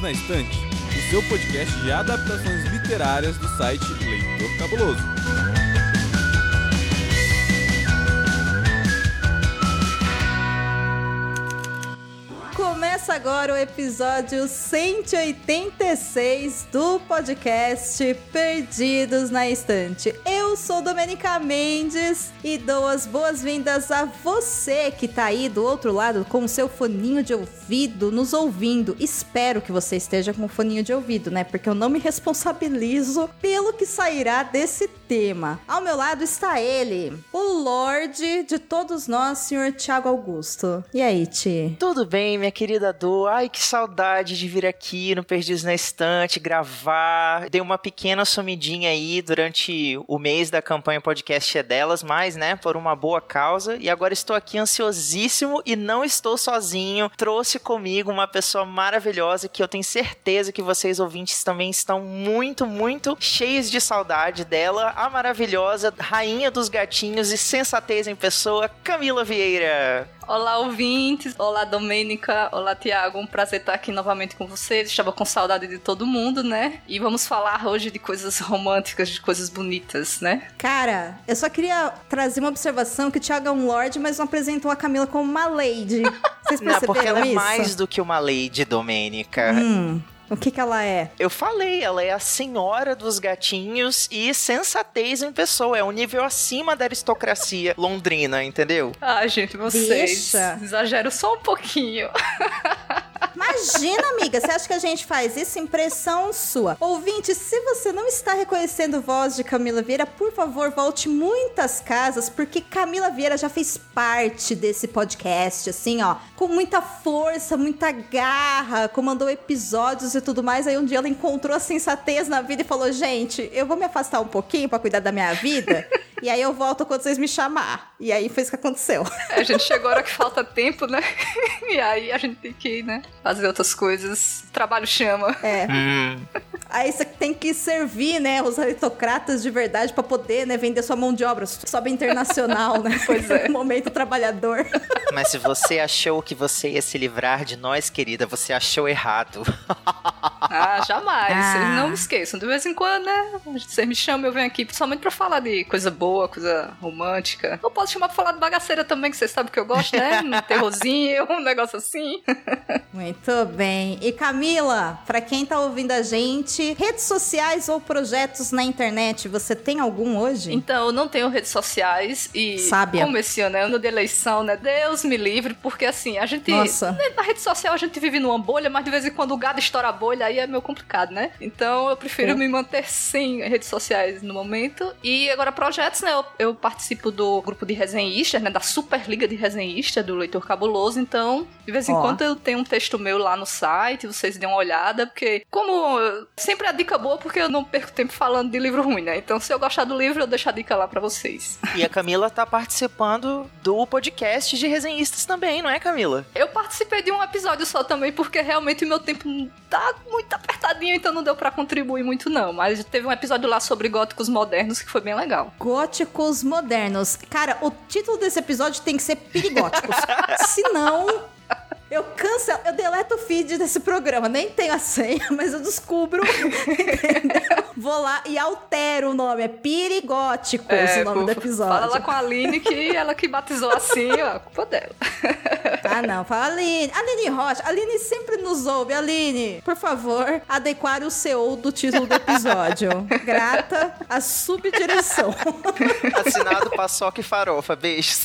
Perdidos na Estante, o seu podcast de adaptações literárias do site Leitor Cabuloso. Começa agora o episódio 186 do podcast Perdidos na Estante. Eu sou Domenica Mendes e dou as boas-vindas a você que tá aí do outro lado com o seu foninho de ouvido nos ouvindo. Espero que você esteja com o foninho de ouvido, né? Porque eu não me responsabilizo pelo que sairá desse tema. Ao meu lado está ele, o Lorde de todos nós, senhor Tiago Augusto. E aí, Ti? Tudo bem, minha querida Dor. Ai, que saudade de vir aqui no Perdidos na Estante, gravar. Dei uma pequena sumidinha aí durante o mês da campanha Podcast é Delas, mas, né, por uma boa causa. E agora estou aqui ansiosíssimo e não estou sozinho. Trouxe comigo uma pessoa maravilhosa que eu tenho certeza que vocês ouvintes também estão muito, muito cheios de saudade dela a maravilhosa rainha dos gatinhos e sensatez em pessoa, Camila Vieira. Olá, ouvintes. Olá, Domênica. Olá, Tiago. Um prazer estar aqui novamente com vocês. Estava com saudade de todo mundo, né? E vamos falar hoje de coisas românticas, de coisas bonitas, né? Cara, eu só queria trazer uma observação que o Tiago é um lord, mas não apresentou a Camila como uma lady. Vocês perceberam Não, porque ela isso? é mais do que uma lady, Domênica. Hum. O que que ela é? Eu falei, ela é a senhora dos gatinhos e sensatez em pessoa. É um nível acima da aristocracia londrina, entendeu? Ah, gente, vocês Deixa. exageram só um pouquinho. Imagina, amiga, você acha que a gente faz isso? Impressão sua. Ouvinte, se você não está reconhecendo voz de Camila Vieira, por favor, volte muitas casas, porque Camila Vieira já fez parte desse podcast, assim, ó, com muita força, muita garra, comandou episódios e tudo mais. Aí um dia ela encontrou a sensatez na vida e falou: gente, eu vou me afastar um pouquinho pra cuidar da minha vida. E aí eu volto quando vocês me chamar. E aí foi isso que aconteceu. A gente chegou a hora que falta tempo, né? E aí a gente tem que, né, fazer outras coisas. O trabalho chama. É. Hum. Aí você tem que servir, né, os aritocratas de verdade pra poder, né, vender sua mão de obra. Sobe internacional, né? Pois é. Momento trabalhador. Mas se você achou que você ia se livrar de nós, querida, você achou errado. Ah, jamais. Ah. Não me esqueçam. De vez em quando, né? Vocês me chamam, eu venho aqui principalmente pra falar de coisa boa, coisa romântica. Eu posso chamar pra falar de bagaceira também, que vocês sabem que eu gosto, né? Um terrorzinho, um negócio assim. Muito bem. E Camila, pra quem tá ouvindo a gente, redes sociais ou projetos na internet, você tem algum hoje? Então, eu não tenho redes sociais e Sábia. como esse ano é ano de eleição, né? Deus me livre, porque assim, a gente. Nossa. né, Na rede social a gente vive numa bolha, mas de vez em quando o gado estoura a bolha, aí é meio complicado, né? Então eu prefiro É. me manter sem redes sociais no momento. E agora, projetos, né? Eu, eu participo do grupo de resenhistas, né? Da Superliga de Resenhistas do Leitor Cabuloso. Então, de vez em Ó. quando eu tenho um texto meu lá no site, vocês dêem uma olhada, porque, como sempre a dica boa, porque eu não perco tempo falando de livro ruim, né? Então, se eu gostar do livro, eu deixo a dica lá pra vocês. E a Camila tá participando do podcast de resenhistas também, não é, Camila? Eu participei de um episódio só também, porque realmente o meu tempo tá muito apertadinho, então não deu pra contribuir muito, não. Mas teve um episódio lá sobre góticos modernos que foi bem legal. Góticos modernos. Cara, o título desse episódio tem que ser perigóticos. Senão, eu cancelo, eu deleto o feed desse programa. Nem tenho a senha, mas eu descubro. entendeu? Vou lá e altero o nome. É Perigóticos o nome do episódio. Fala lá com a Aline que ela que batizou assim, ó, culpa dela. Ah, não. Fala, Aline. Aline Rocha. Aline sempre nos ouve. Aline, por favor, adequar o CEO do título do episódio. Grata a subdireção. Assinado Paçoca e Farofa. Beijos.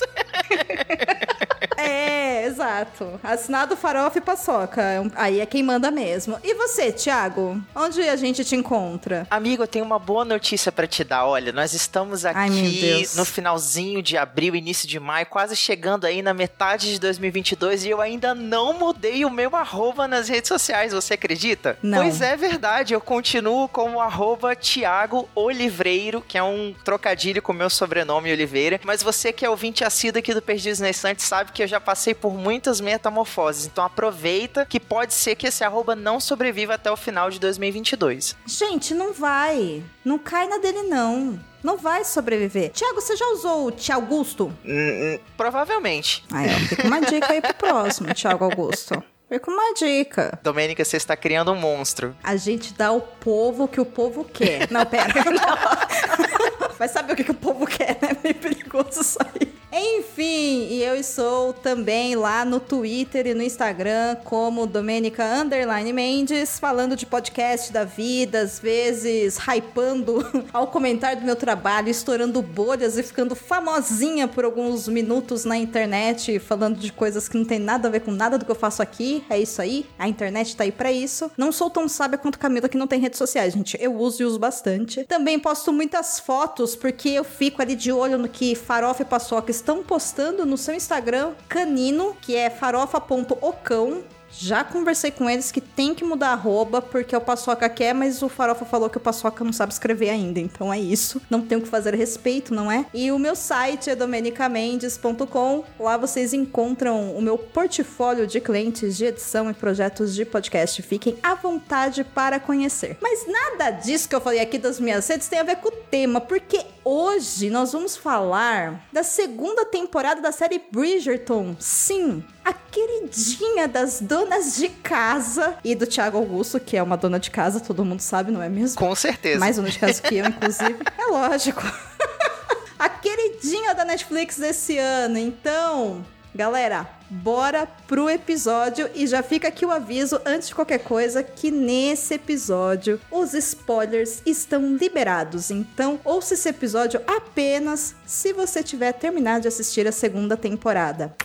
É, exato. Assinado Farofa e Paçoca. Aí é quem manda mesmo. E você, Thiago? Onde a gente te encontra? Amigo, eu tenho uma boa notícia pra te dar. Olha, nós estamos Ai, aqui Deus. no finalzinho de abril, início de maio, quase chegando aí na metade de 2022 e eu ainda não mudei o meu arroba nas redes sociais, você acredita? Não. Pois é verdade, eu continuo com o arroba Tiago Olivreiro, que é um trocadilho com o meu sobrenome Oliveira, mas você que é ouvinte assíduo aqui do Perdidos na Estante sabe que eu já passei por muitas metamorfoses, então aproveita que pode ser que esse arroba não sobreviva até o final de 2022. Gente, não vai. Não cai na dele, não. Não vai sobreviver. Tiago, você já usou o Tia Augusto? Hum, hum, provavelmente. Aí, ó, fica uma dica aí pro próximo, Tiago Augusto. Fica uma dica. Domênica, você está criando um monstro. A gente dá ao povo o que o povo quer. Não, pera. Não. Vai saber o que, que o povo quer, né? Meio perigoso isso aí. Enfim, e eu estou também lá no Twitter e no Instagram como Domenica Underline Mendes, falando de podcast da vida, às vezes hypando ao comentário do meu trabalho, estourando bolhas e ficando famosinha por alguns minutos na internet, falando de coisas que não tem nada a ver com nada do que eu faço aqui. É isso aí, a internet tá aí pra isso. Não sou tão sábia quanto Camila que não tem redes sociais, gente. Eu uso e uso bastante. Também posto muitas fotos porque eu fico ali de olho no que Farofa e Paçoca estão postando no seu Instagram canino, que é farofa.ocão. Já conversei com eles que tem que mudar a arroba, porque o Paçoca quer, mas o Farofa falou que o Paçoca não sabe escrever ainda. Então é isso. Não tenho o que fazer a respeito, não é? E o meu site é domenicamendes.com. Lá vocês encontram o meu portfólio de clientes de edição e projetos de podcast. Fiquem à vontade para conhecer. Mas nada disso que eu falei aqui das minhas redes tem a ver com o tema, porque hoje nós vamos falar da segunda temporada da série Bridgerton. Sim, a queridinha das donas de casa e do Thiago Augusto, que é uma dona de casa, todo mundo sabe, não é mesmo? Com certeza. Mais dona de casa que eu, inclusive. é lógico. a queridinha da Netflix desse ano. Então, galera, bora pro episódio e já fica aqui o aviso antes de qualquer coisa que nesse episódio os spoilers estão liberados. Então, ouça esse episódio apenas se você tiver terminado de assistir a segunda temporada.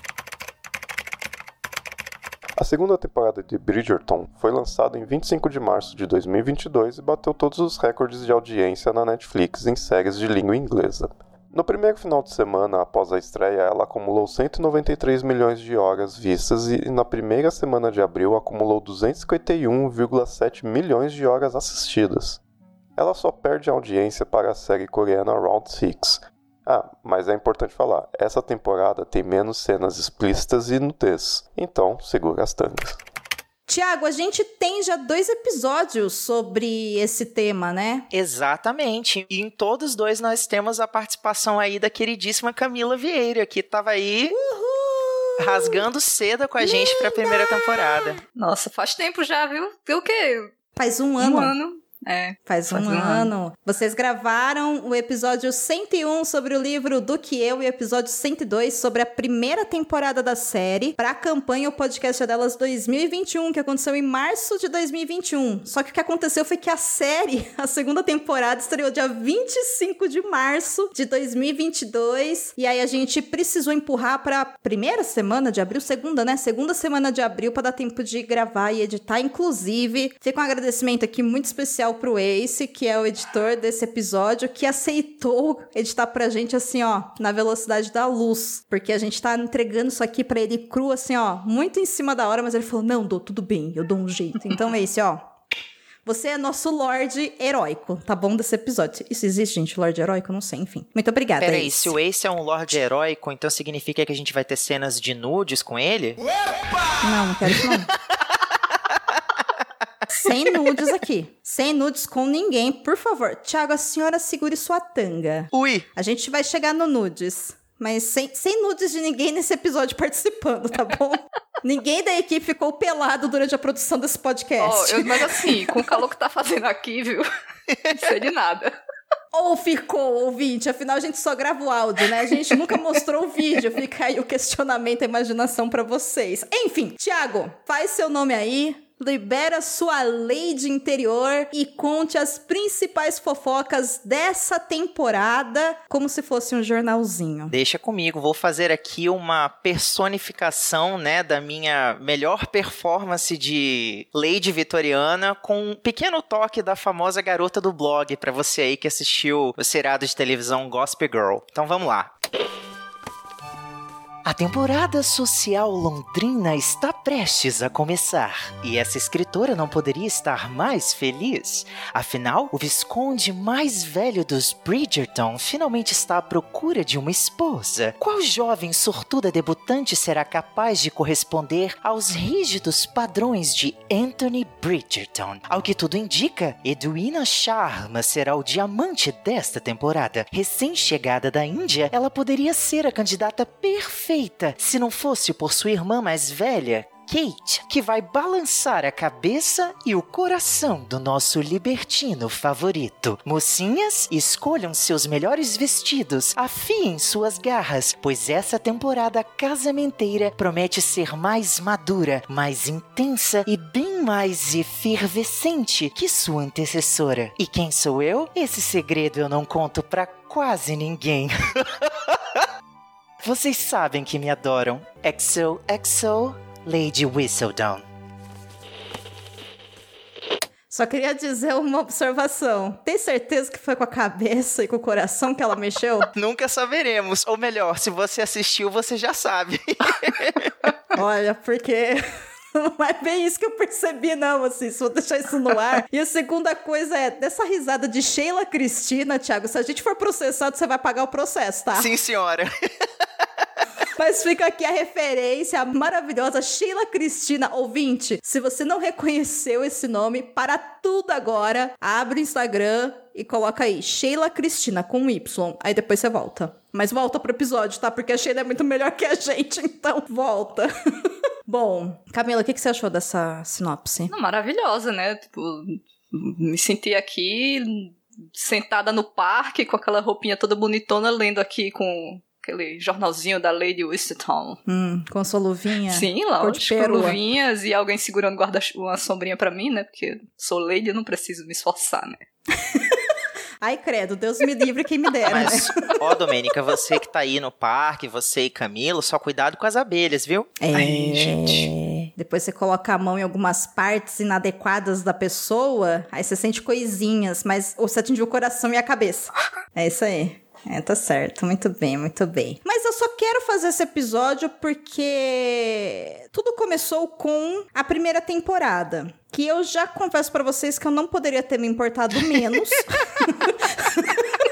A segunda temporada de Bridgerton foi lançada em 25 de março de 2022 e bateu todos os recordes de audiência na Netflix em séries de língua inglesa. No primeiro final de semana após a estreia, ela acumulou 193 milhões de horas vistas e na primeira semana de abril acumulou 251,7 milhões de horas assistidas. Ela só perde audiência para a série coreana Round 6, ah, mas é importante falar, essa temporada tem menos cenas explícitas e nudez, então segura as tangas. Tiago, a gente tem já dois episódios sobre esse tema, né? Exatamente. E em todos dois nós temos a participação aí da queridíssima Camila Vieira, que tava aí Uhul! rasgando seda com a gente pra primeira temporada. Nossa, faz tempo já, viu? Viu o quê? Faz um ano. Um ano. É. Faz, Faz um, um ano. ano. Vocês gravaram o episódio 101 sobre o livro Do Que Eu e o episódio 102 sobre a primeira temporada da série para a campanha O Podcast é Delas 2021, que aconteceu em março de 2021. Só que o que aconteceu foi que a série, a segunda temporada, estreou dia 25 de março de 2022. E aí a gente precisou empurrar para primeira semana de abril, segunda, né? Segunda semana de abril para dar tempo de gravar e editar. Inclusive, fica um agradecimento aqui muito especial pro Ace, que é o editor desse episódio, que aceitou editar pra gente assim, ó, na velocidade da luz. Porque a gente tá entregando isso aqui pra ele cru, assim, ó, muito em cima da hora, mas ele falou: não, dou tudo bem, eu dou um jeito. Então, Ace, ó. Você é nosso Lorde heróico, tá bom? Desse episódio. Isso existe, gente? Lorde heróico? Não sei, enfim. Muito obrigada. Peraí, Ace. se o Ace é um Lorde heróico, então significa que a gente vai ter cenas de nudes com ele? Não, não quero isso não. Sem nudes aqui. Sem nudes com ninguém, por favor. Tiago, a senhora segure sua tanga. Ui! A gente vai chegar no nudes. Mas sem, sem nudes de ninguém nesse episódio participando, tá bom? ninguém da equipe ficou pelado durante a produção desse podcast. eu- mas assim, com o calor que tá fazendo aqui, viu? Não sei de nada. Ou ficou, ouvinte, afinal a gente só grava o áudio, né? A gente nunca mostrou o vídeo, fica aí o questionamento, a imaginação pra vocês. Enfim, Thiago, faz seu nome aí, libera sua lady interior e conte as principais fofocas dessa temporada, como se fosse um jornalzinho. Deixa comigo, vou fazer aqui uma personificação, né, da minha melhor performance de Lady Vitoriana com um pequeno toque da famosa garota do blog pra você aí que assistiu o seriado de televisão Gospel Girl. Então vamos lá. A temporada social londrina está prestes a começar e essa escritora não poderia estar mais feliz. Afinal, o visconde mais velho dos Bridgerton finalmente está à procura de uma esposa. Qual jovem sortuda debutante será capaz de corresponder aos rígidos padrões de Anthony Bridgerton? Ao que tudo indica, Edwina Sharma será o diamante desta temporada. Recém-chegada da Índia, ela poderia ser a candidata perfeita se não fosse por sua irmã mais velha, Kate, que vai balançar a cabeça e o coração do nosso libertino favorito. Mocinhas, escolham seus melhores vestidos, afiem suas garras, pois essa temporada casamenteira promete ser mais madura, mais intensa e bem mais efervescente que sua antecessora. E quem sou eu? Esse segredo eu não conto pra quase ninguém. Vocês sabem que me adoram. Exo, exo, Lady Whistledown. Só queria dizer uma observação. Tem certeza que foi com a cabeça e com o coração que ela mexeu? Nunca saberemos. Ou melhor, se você assistiu, você já sabe. Olha, porque não é bem isso que eu percebi, não, assim, se vou deixar isso no ar. E a segunda coisa é, dessa risada de Sheila Cristina, Thiago, se a gente for processado, você vai pagar o processo, tá? Sim, senhora. Mas fica aqui a referência, a maravilhosa Sheila Cristina, ouvinte. Se você não reconheceu esse nome, para tudo agora, abre o Instagram e coloca aí, Sheila Cristina, com Y. Aí depois você volta. Mas volta pro episódio, tá? Porque a Sheila é muito melhor que a gente, então volta. Bom, Camila, o que, que você achou dessa sinopse? Não, maravilhosa, né? Tipo, me senti aqui sentada no parque com aquela roupinha toda bonitona, lendo aqui com aquele jornalzinho da Lady Whistledown. Hum, com sua luvinha. Sim, lógico, com luvinhas e alguém segurando guarda uma sombrinha para mim, né? Porque sou lady e não preciso me esforçar, né? Ai, credo, Deus me livre quem me dera. Mas, né? ó, Domênica, você que tá aí no parque, você e Camilo, só cuidado com as abelhas, viu? É, Ai, gente. Depois você coloca a mão em algumas partes inadequadas da pessoa, aí você sente coisinhas, mas você atingiu o coração e a cabeça. É isso aí. É, tá certo. Muito bem, muito bem. Mas eu só quero fazer esse episódio porque tudo começou com a primeira temporada. Que eu já confesso para vocês que eu não poderia ter me importado menos.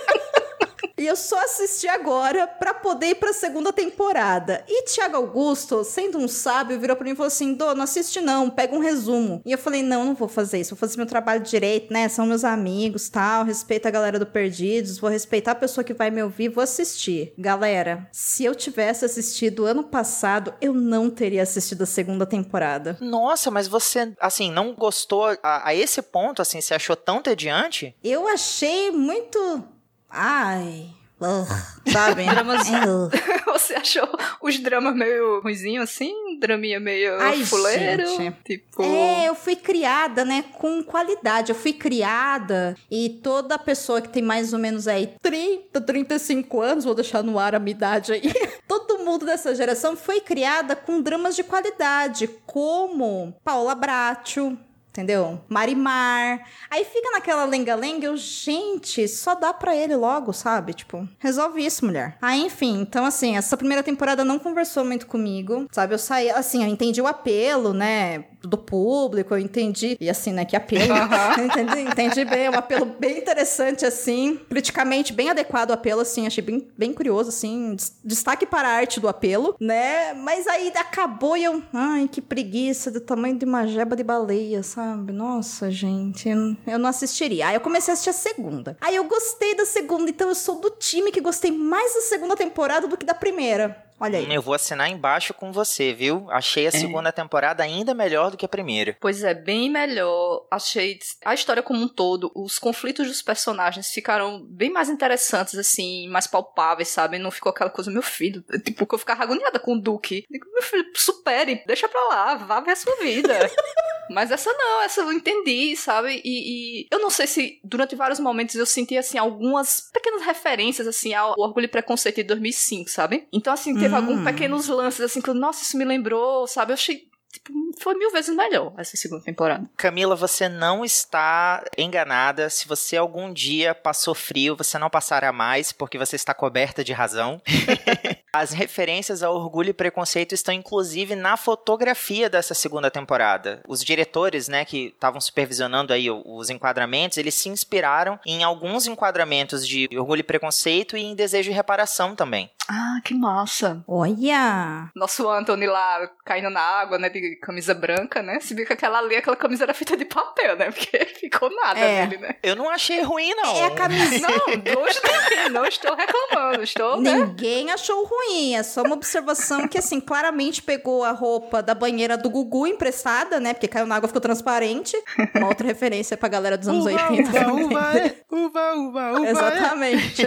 E eu só assisti agora para poder ir pra segunda temporada. E Thiago Augusto, sendo um sábio, virou pra mim e falou assim: Dô, não assiste não, pega um resumo. E eu falei: não, não vou fazer isso, vou fazer meu trabalho direito, né? São meus amigos tal, respeito a galera do Perdidos, vou respeitar a pessoa que vai me ouvir, vou assistir. Galera, se eu tivesse assistido ano passado, eu não teria assistido a segunda temporada. Nossa, mas você, assim, não gostou a, a esse ponto, assim, você achou tão tediante? Eu achei muito Ai. Uh, sabe? Dramas... Você achou os dramas meio ruizinho assim? Draminha meio Ai, fuleiro? Gente. Tipo... É, eu fui criada, né, com qualidade. Eu fui criada e toda pessoa que tem mais ou menos aí 30, 35 anos, vou deixar no ar a minha idade aí. Todo mundo dessa geração foi criada com dramas de qualidade, como Paula Bracho, entendeu? Marimar. Aí fica naquela lenga-lenga, eu, gente, só dá pra ele logo, sabe? Tipo, resolve isso, mulher. Aí, enfim, então assim, essa primeira temporada não conversou muito comigo, sabe? Eu saí, assim, eu entendi o apelo, né? Do público, eu entendi. E assim, né? Que apelo. Uhum. entendi, entendi bem, é um apelo bem interessante, assim. Politicamente bem adequado o apelo, assim. Achei bem, bem curioso, assim. Destaque para a arte do apelo, né? Mas aí acabou e eu. Ai, que preguiça do tamanho de uma jeba de baleia, sabe? Nossa, gente. Eu não assistiria. Aí eu comecei a assistir a segunda. Aí eu gostei da segunda, então eu sou do time que gostei mais da segunda temporada do que da primeira. Olha aí. Eu vou assinar embaixo com você, viu? Achei a é. segunda temporada ainda melhor do que a primeira. Pois é, bem melhor. Achei a história como um todo, os conflitos dos personagens ficaram bem mais interessantes, assim, mais palpáveis, sabe? Não ficou aquela coisa, meu filho. Tipo, que eu ficava agoniada com o Duque. Digo, meu filho, supere, deixa pra lá, vá ver a sua vida. Mas essa não, essa eu entendi, sabe? E, e, eu não sei se durante vários momentos eu senti, assim, algumas pequenas referências, assim, ao Orgulho e Preconceito de 2005, sabe? Então, assim, teve hum. alguns pequenos lances, assim, que, nossa, isso me lembrou, sabe? Eu achei tipo, foi mil vezes melhor essa segunda temporada. Camila, você não está enganada. Se você algum dia passou frio, você não passará mais, porque você está coberta de razão. As referências ao orgulho e preconceito estão inclusive na fotografia dessa segunda temporada. Os diretores, né, que estavam supervisionando aí os enquadramentos, eles se inspiraram em alguns enquadramentos de orgulho e preconceito e em desejo de reparação também. Ah, que massa. Olha! Nosso Anthony lá caindo na água, né, de camisa branca, né? Se vê que aquela ali, aquela camisa era feita de papel, né? Porque ficou nada é. nele, né? Eu não achei ruim, não. É a camisa. Não, não estou, não estou reclamando, estou, né? Ninguém né? achou ruim ruim, é só uma observação que, assim, claramente pegou a roupa da banheira do Gugu emprestada, né? Porque caiu na água, ficou transparente. Uma outra referência pra galera dos anos Uva, 80. uva, uva, é. uva, uva, uva. é. Exatamente.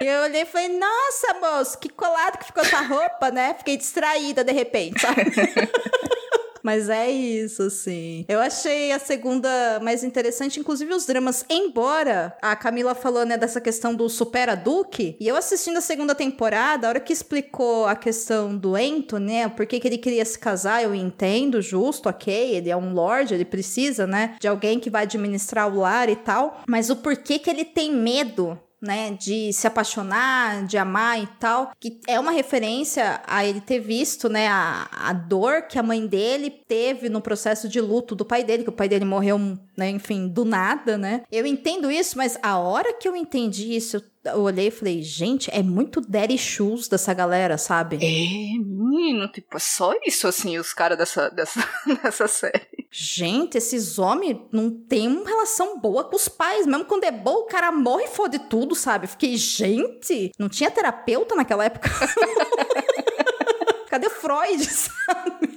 E eu olhei e falei, nossa, moço, que colado que ficou essa roupa, né? Fiquei distraída de repente, sabe? Mas é isso, assim. Eu achei a segunda mais interessante, inclusive os dramas, embora a Camila falou, né, dessa questão do supera Duke, e eu assistindo a segunda temporada, a hora que explicou a questão do Anthony, né, por que que ele queria se casar, eu entendo, justo, ok, ele é um lord, ele precisa, né, de alguém que vai administrar o lar e tal, mas o porquê que ele tem medo né, de se apaixonar, de amar e tal, que é uma referência a ele ter visto, né, a, a dor que a mãe dele teve no processo de luto do pai dele, que o pai dele morreu, né, enfim, do nada, né. Eu entendo isso, mas a hora que eu entendi isso, eu olhei e falei, gente, é muito daddy shoes dessa galera, sabe? É, menino, tipo, é só isso, assim, os caras dessa, dessa, dessa série. Gente, esses homens não têm uma relação boa com os pais. Mesmo quando é bom, o cara morre e fode tudo, sabe? Fiquei, gente, não tinha terapeuta naquela época? Cadê Freud, sabe?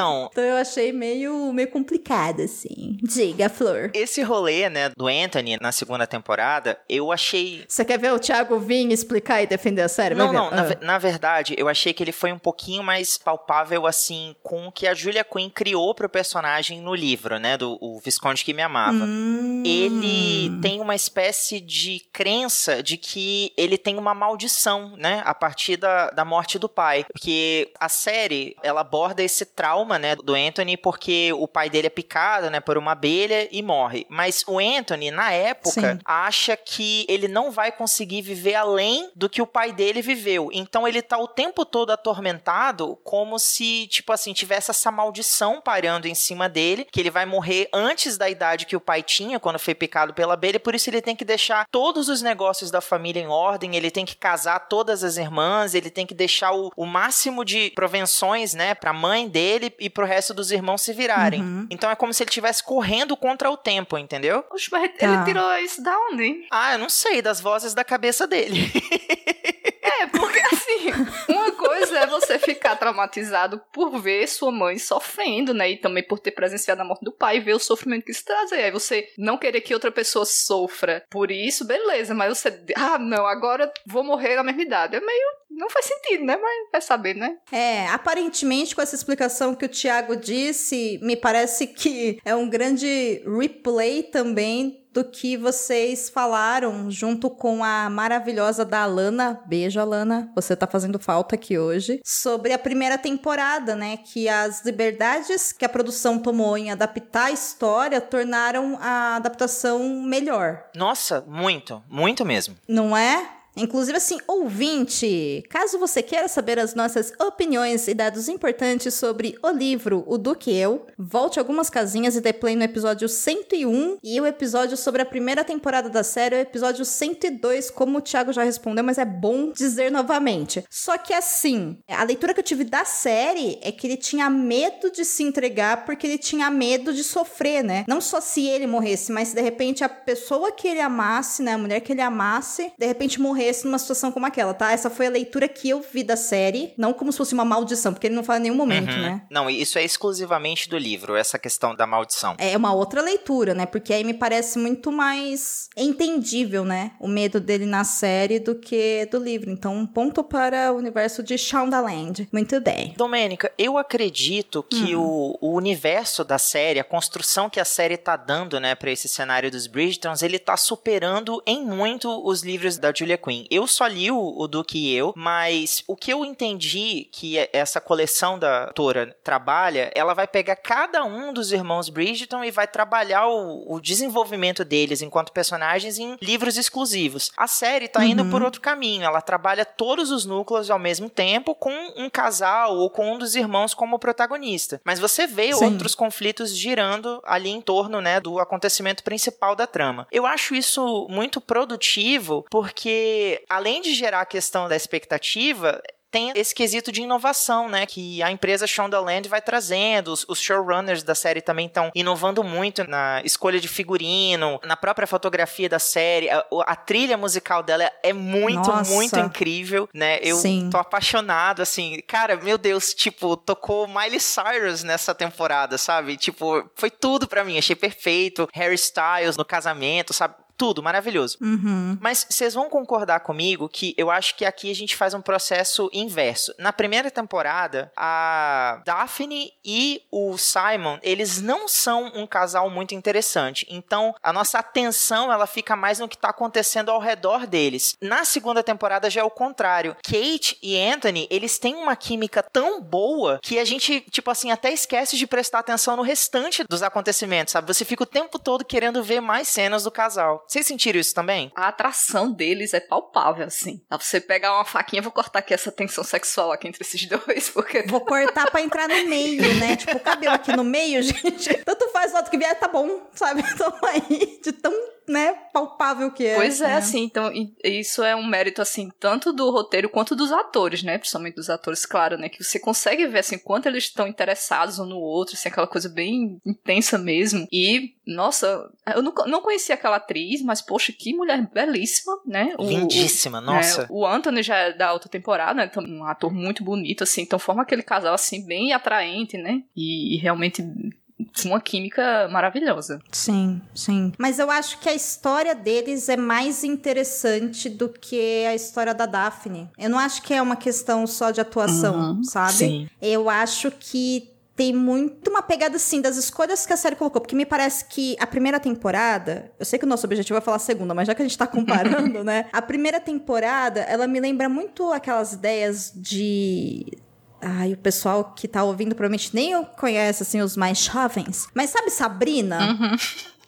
Então, Então eu achei meio, meio complicado, assim. Diga, Flor. esse rolê, né, do Anthony na segunda temporada, eu achei Você quer ver o Thiago vir explicar e defender a série? Não, não, na, Ah. ve- na verdade, eu achei que ele foi um pouquinho mais palpável, assim, com o que a Julia Quinn criou pro personagem no livro, né, do o Visconde que me amava. Hum. Ele tem uma espécie de crença de que ele tem uma maldição, né, a partir da, da morte do pai. Porque a série, ela aborda esse trauma, né, do Anthony, porque o pai dele é picado, né, por uma abelha e morre. Mas o Anthony, na época, Sim. acha que ele não vai conseguir viver além do que o pai dele viveu. Então ele tá o tempo todo atormentado, como se, tipo assim, tivesse essa maldição parando em cima dele, que ele vai morrer antes da idade que o pai tinha, quando foi picado pela abelha, por isso ele tem que deixar todos os negócios da família em ordem, ele tem que casar todas as irmãs, ele tem que deixar o, o máximo de provenções, né, pra mãe dele e pro resto dos irmãos se virarem. Uhum. Então é como se ele estivesse correndo contra o tempo, entendeu? Oxe, mas Tá. ele tirou isso da onde? Ah, eu não sei, das vozes da cabeça dele. É, porque assim, uma coisa é você ficar traumatizado por ver sua mãe sofrendo, né? E também por ter presenciado a morte do pai e ver o sofrimento que isso traz. Aí você não querer que outra pessoa sofra por isso, beleza, mas você, ah, não, agora vou morrer na mesma idade. É meio. Não faz sentido, né? Mas vai saber, né? É, aparentemente, com essa explicação que o Thiago disse, me parece que é um grande replay também do que vocês falaram junto com a maravilhosa da Alana. Beijo, Alana. Você tá fazendo falta aqui hoje. Sobre a primeira temporada, né? Que as liberdades que a produção tomou em adaptar a história tornaram a adaptação melhor. Nossa, muito, muito mesmo. Não é? Inclusive, assim, ouvinte, caso você queira saber as nossas opiniões e dados importantes sobre o livro O Duque Eu, volte algumas casinhas e dê play no episódio 101 e o episódio sobre a primeira temporada da série o episódio 102, como o Thiago já respondeu, mas é bom dizer novamente. Só que assim, a leitura que eu tive da série é que ele tinha medo de se entregar porque ele tinha medo de sofrer, né? Não só se ele morresse, mas se de repente a pessoa que ele amasse, né, a mulher que ele amasse, de repente morresse numa situação como aquela, tá? Essa foi a leitura que eu vi da série, não como se fosse uma maldição, porque ele não fala em nenhum momento, Uhum. né? Não, isso é exclusivamente do livro, essa questão da maldição. É uma outra leitura, né? Porque aí me parece muito mais entendível, né? O medo dele na série do que do livro. Então, um ponto para o universo de Shondaland. Muito bem. Domênica, eu acredito que o, o universo da série, a construção que a série tá dando, né, pra esse cenário dos Bridgetons, ele tá superando em muito os livros da Julia Quinn. Eu só li o, o Duque e Eu, mas o que eu entendi que é- essa coleção da autora trabalha, ela vai pegar cada um dos irmãos Bridgeton e vai trabalhar o, o desenvolvimento deles enquanto personagens em livros exclusivos. A série tá indo por outro caminho, ela trabalha todos os núcleos ao mesmo tempo com um casal ou com um dos irmãos como protagonista. Mas você vê Sim. outros conflitos girando ali em torno, né, do acontecimento principal da trama. Eu acho isso muito produtivo porque além de gerar a questão da expectativa, tem esse quesito de inovação, né? Que a empresa Shondaland vai trazendo. Os, os showrunners da série também estão inovando muito na escolha de figurino, na própria fotografia da série. A, a trilha musical dela é muito, Nossa. muito incrível, né? Eu Sim. tô apaixonado, assim. Cara, meu Deus, tipo, tocou Miley Cyrus nessa temporada, sabe? Tipo, foi tudo pra mim. Achei perfeito. Harry Styles no casamento, sabe? Tudo maravilhoso. Uhum. Mas vocês vão concordar comigo que eu acho que aqui a gente faz um processo inverso. Na primeira temporada, a Daphne e o Simon, eles não são um casal muito interessante. Então, a nossa atenção, ela fica mais no que tá acontecendo ao redor deles. Na segunda temporada já é o contrário. Kate e Anthony, eles têm uma química tão boa que a gente, tipo assim, até esquece de prestar atenção no restante dos acontecimentos, sabe? Você fica o tempo todo querendo ver mais cenas do casal. Vocês sentiram isso também? A atração deles é palpável, assim. Dá pra você pegar uma faquinha, vou cortar aqui essa tensão sexual aqui entre esses dois, porque Vou cortar pra entrar no meio, né? Tipo, o cabelo aqui no meio, gente. Tanto faz o outro que vier, tá bom, sabe? Então aí, de tão, né, palpável que é. Pois é, né? assim, então isso é um mérito, assim, tanto do roteiro quanto dos atores, né? Principalmente dos atores, claro, né? Que você consegue ver, assim, quanto eles estão interessados um no outro, assim, aquela coisa bem intensa mesmo. E, nossa, eu não, não conhecia aquela atriz, mas, poxa, que mulher belíssima, né? O- Lindíssima, o- nossa. é, o Anthony já é da outra temporada, né? Então, um ator muito bonito, assim, então forma aquele casal, assim, bem atraente, né? E, e realmente uma química maravilhosa. Sim, sim. Mas eu acho que a história deles é mais interessante do que a história da Daphne. Eu não acho que é uma questão só de atuação, Uhum, sabe? sim. Eu acho que tem muito uma pegada, assim, das escolhas que a série colocou. Porque me parece que a primeira temporada... Eu sei que o nosso objetivo é falar a segunda, mas já que a gente tá comparando, né? A primeira temporada, ela me lembra muito aquelas ideias de... Ai, o pessoal que tá ouvindo provavelmente nem conhece, assim, os mais jovens. Mas sabe Sabrina? Uhum.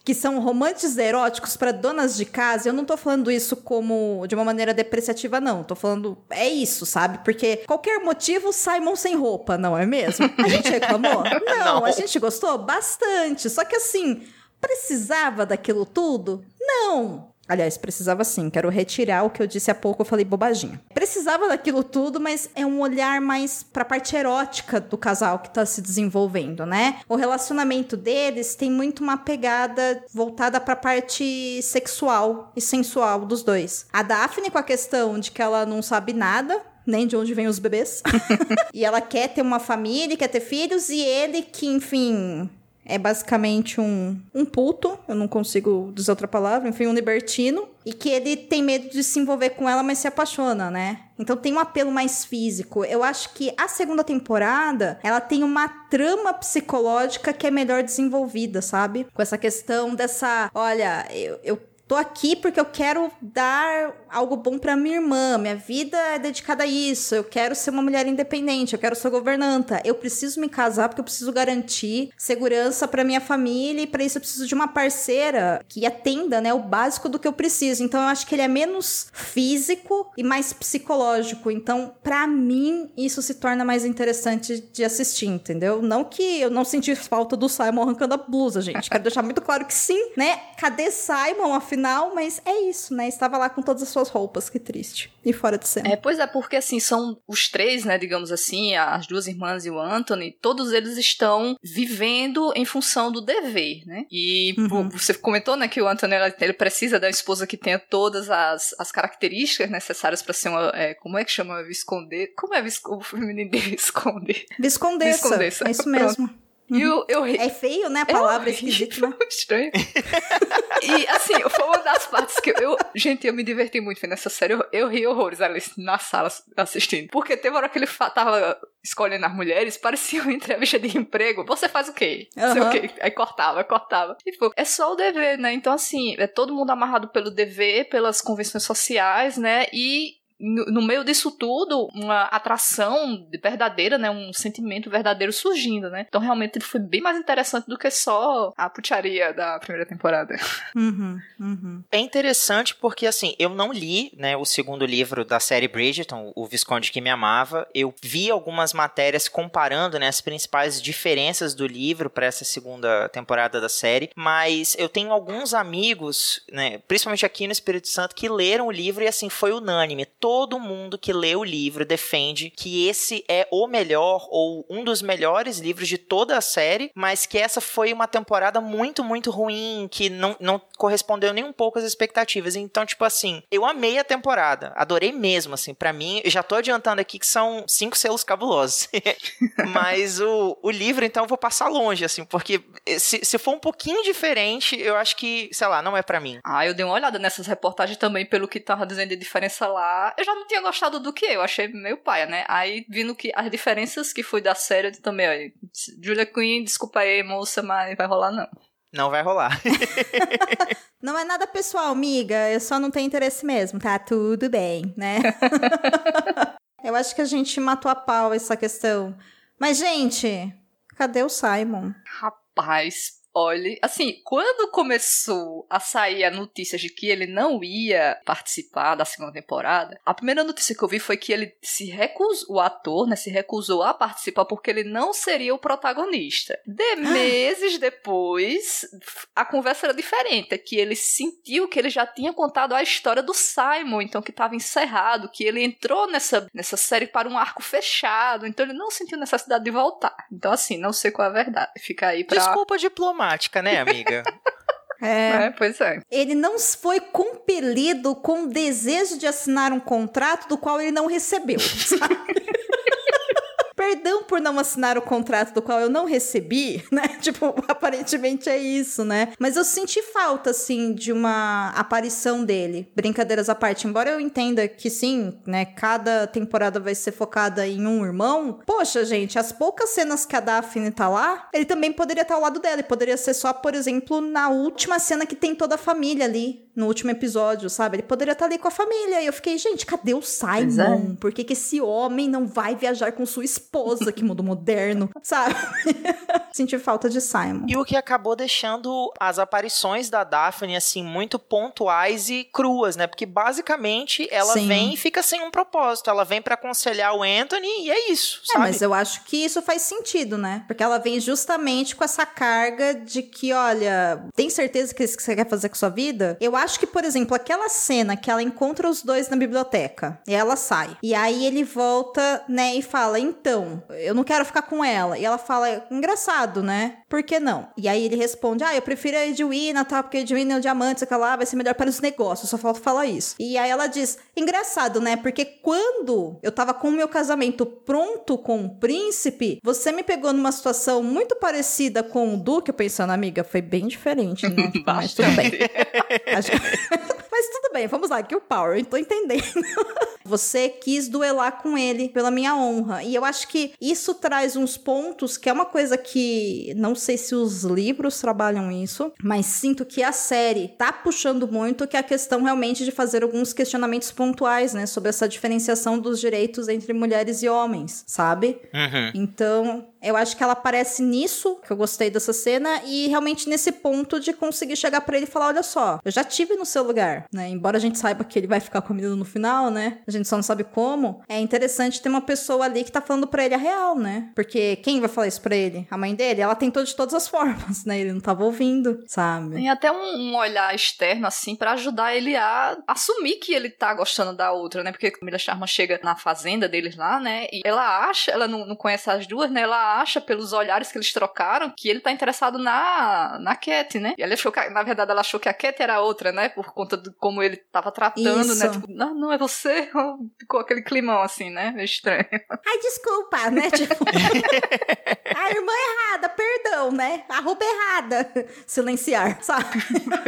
que são romances eróticos para donas de casa, eu não tô falando isso como de uma maneira depreciativa, não. Tô falando, é isso, sabe? Porque qualquer motivo, Simon sem roupa, não é mesmo? A gente reclamou? Não, Não. a gente gostou bastante. Só que assim, precisava daquilo tudo? Não. Aliás, precisava sim. Quero retirar o que eu disse há pouco, eu falei bobaginha. Precisava daquilo tudo, mas é um olhar mais pra parte erótica do casal que tá se desenvolvendo, né? O relacionamento deles tem muito uma pegada voltada pra parte sexual e sensual dos dois. A Daphne com a questão de que ela não sabe nada, nem de onde vêm os bebês. e ela quer ter uma família, quer ter filhos, e ele que, enfim, é basicamente um, um puto, eu não consigo dizer outra palavra, enfim, um libertino, e que ele tem medo de se envolver com ela, mas se apaixona, né? Então tem um apelo mais físico. Eu acho que a segunda temporada, ela tem uma trama psicológica que é melhor desenvolvida, sabe? Com essa questão dessa, olha, eu, eu Tô aqui porque eu quero dar algo bom pra minha irmã. Minha vida é dedicada a isso. Eu quero ser uma mulher independente. Eu quero ser governanta. Eu preciso me casar porque eu preciso garantir segurança pra minha família e pra isso eu preciso de uma parceira que atenda, né, o básico do que eu preciso. Então eu acho que ele é menos físico e mais psicológico. Então, pra mim, isso se torna mais interessante de assistir, entendeu? Não que eu não senti falta do Simon arrancando a blusa, gente. Quero deixar muito claro que sim, né? Cadê Simon, afinal? Mas é isso, né? Estava lá com todas as suas roupas, que triste. E fora de cena. É, pois é, porque assim, são os três, né, digamos assim, as duas irmãs e o Anthony, todos eles estão vivendo em função do dever, né? E Uhum. você comentou, né, que o Anthony, ele- precisa da esposa que tenha todas as, as características necessárias pra ser uma, é, como é que chama? Visconde? Como é vis- o feminino de Visconde? Viscondessa. Viscondessa. É isso mesmo. E eu, eu. É feio, né? A É palavra horrível, esquisita, né? estranho. e assim, foi uma das partes que eu. Gente, eu me diverti muito vendo essa série. Eu, eu ri horrores ali na sala assistindo. Porque teve uma hora que ele tava escolhendo as mulheres, parecia uma entrevista de emprego. Você faz o quê? Não sei o quê. Aí cortava, cortava. E tipo, é só o dever, né? Então, assim, é todo mundo amarrado pelo dever, pelas convenções sociais, né? E no, meio disso tudo, uma atração verdadeira, né? Um sentimento verdadeiro surgindo, né? Então, realmente, ele foi bem mais interessante do que só a putaria da primeira temporada. Uhum, uhum. É interessante porque, assim, eu não li, né, o segundo livro da série Bridgerton, O Visconde que Me Amava. Eu vi algumas matérias comparando, né, as principais diferenças do livro para essa segunda temporada da série, mas eu tenho alguns amigos, né, principalmente aqui no Espírito Santo, que leram o livro e, assim, foi unânime. todo mundo que lê o livro defende que esse é o melhor ou um dos melhores livros de toda a série, mas que essa foi uma temporada muito, muito ruim, que não, não correspondeu nem um pouco às expectativas. Então, tipo assim, eu amei a temporada, adorei mesmo, assim, para mim, já tô adiantando aqui que são cinco selos cabulosos. mas o, o livro, então, eu vou passar longe, assim, porque se, se for um pouquinho diferente, eu acho que, sei lá, não é para mim. Ah, eu dei uma olhada nessas reportagens também, pelo que tava dizendo de diferença lá. Eu já não tinha gostado do que eu, achei meio paia, né? Aí, vindo que as diferenças que foi da série, eu também, Julia Quinn, desculpa aí, moça, mas vai rolar não. Não vai rolar. não é nada pessoal, amiga. Eu só não tenho interesse mesmo. Tá tudo bem, né? eu acho que a gente matou a pau essa questão. Mas, gente, cadê o Simon? Rapaz, Olhe, assim, quando começou a sair a notícia de que ele não ia participar da segunda temporada, a primeira notícia que eu vi foi que ele se recusou, o ator, né, se recusou a participar porque ele não seria o protagonista. De meses depois, a conversa era diferente, é que ele sentiu que ele já tinha contado a história do Simon, então que estava encerrado, que ele entrou nessa, nessa série para um arco fechado, então ele não sentiu necessidade de voltar. Então, assim, não sei qual é a verdade. Fica aí pra... Desculpa diploma automática, né, amiga? É. é. pois é. Ele não foi compelido com o desejo de assinar um contrato do qual ele não recebeu, sabe? Perdão por não assinar o contrato do qual eu não recebi, né? Tipo, aparentemente é isso, né? Mas eu senti falta, assim, de uma aparição dele. Brincadeiras à parte. Embora eu entenda que sim, né? Cada temporada vai ser focada em um irmão. Poxa, gente, as poucas cenas que a Daphne tá lá, ele também poderia estar ao lado dela. Ele poderia ser só, por exemplo, na última cena que tem toda a família ali no último episódio, sabe? Ele poderia estar ali com a família. E eu fiquei, gente, cadê o Simon? É. Por que, que esse homem não vai viajar com sua esposa, que mundo moderno, sabe? Senti falta de Simon. E o que acabou deixando as aparições da Daphne, assim, muito pontuais e cruas, né? Porque basicamente ela Sim. vem e fica sem um propósito. Ela vem para aconselhar o Anthony e é isso, é, sabe? mas eu acho que isso faz sentido, né? Porque ela vem justamente com essa carga de que, olha, tem certeza que é isso que você quer fazer com sua vida? Eu acho que, por exemplo, aquela cena que ela encontra os dois na biblioteca e ela sai. E aí ele volta, né, e fala: Então, eu não quero ficar com ela. E ela fala: Engraçado, né? Por que não? E aí ele responde: Ah, eu prefiro a Edwina, tá? Porque a Edwina é o diamante, sei lá, vai ser melhor para os negócios. Só falta falar isso. E aí ela diz: Engraçado, né? Porque quando eu tava com o meu casamento pronto com o príncipe, você me pegou numa situação muito parecida com o Duque. Pensando, amiga, foi bem diferente, né? Mas tudo bem. Mas tudo bem, vamos lá, que o Power, eu tô entendendo. Você quis duelar com ele pela minha honra. E eu acho que isso traz uns pontos que é uma coisa que não sei se os livros trabalham isso, mas sinto que a série tá puxando muito que é a questão realmente de fazer alguns questionamentos pontuais, né, sobre essa diferenciação dos direitos entre mulheres e homens, sabe? Uhum. Então, eu acho que ela aparece nisso, que eu gostei dessa cena, e realmente nesse ponto de conseguir chegar para ele e falar: olha só, eu já tive no seu lugar, né? Embora a gente saiba que ele vai ficar com a menina no final, né? A gente só não sabe como. É interessante ter uma pessoa ali que tá falando para ele a real, né? Porque quem vai falar isso pra ele? A mãe dele? Ela tentou de todas as formas, né? Ele não tava ouvindo, sabe? Tem até um, um olhar externo, assim, para ajudar ele a assumir que ele tá gostando da outra, né? Porque a Camila Sharma chega na fazenda deles lá, né? E ela acha, ela não, não conhece as duas, né? Ela acha, pelos olhares que eles trocaram, que ele tá interessado na, na Cat, né? E ela achou que, na verdade, ela achou que a Cat era outra, né? Por conta de como ele tava tratando, né? Isso. né? Tipo, não, não é você. Ficou aquele climão assim, né? Estranho. Ai, desculpa, né? Tipo, a irmã errada, perdão, né? A roupa errada. Silenciar, sabe?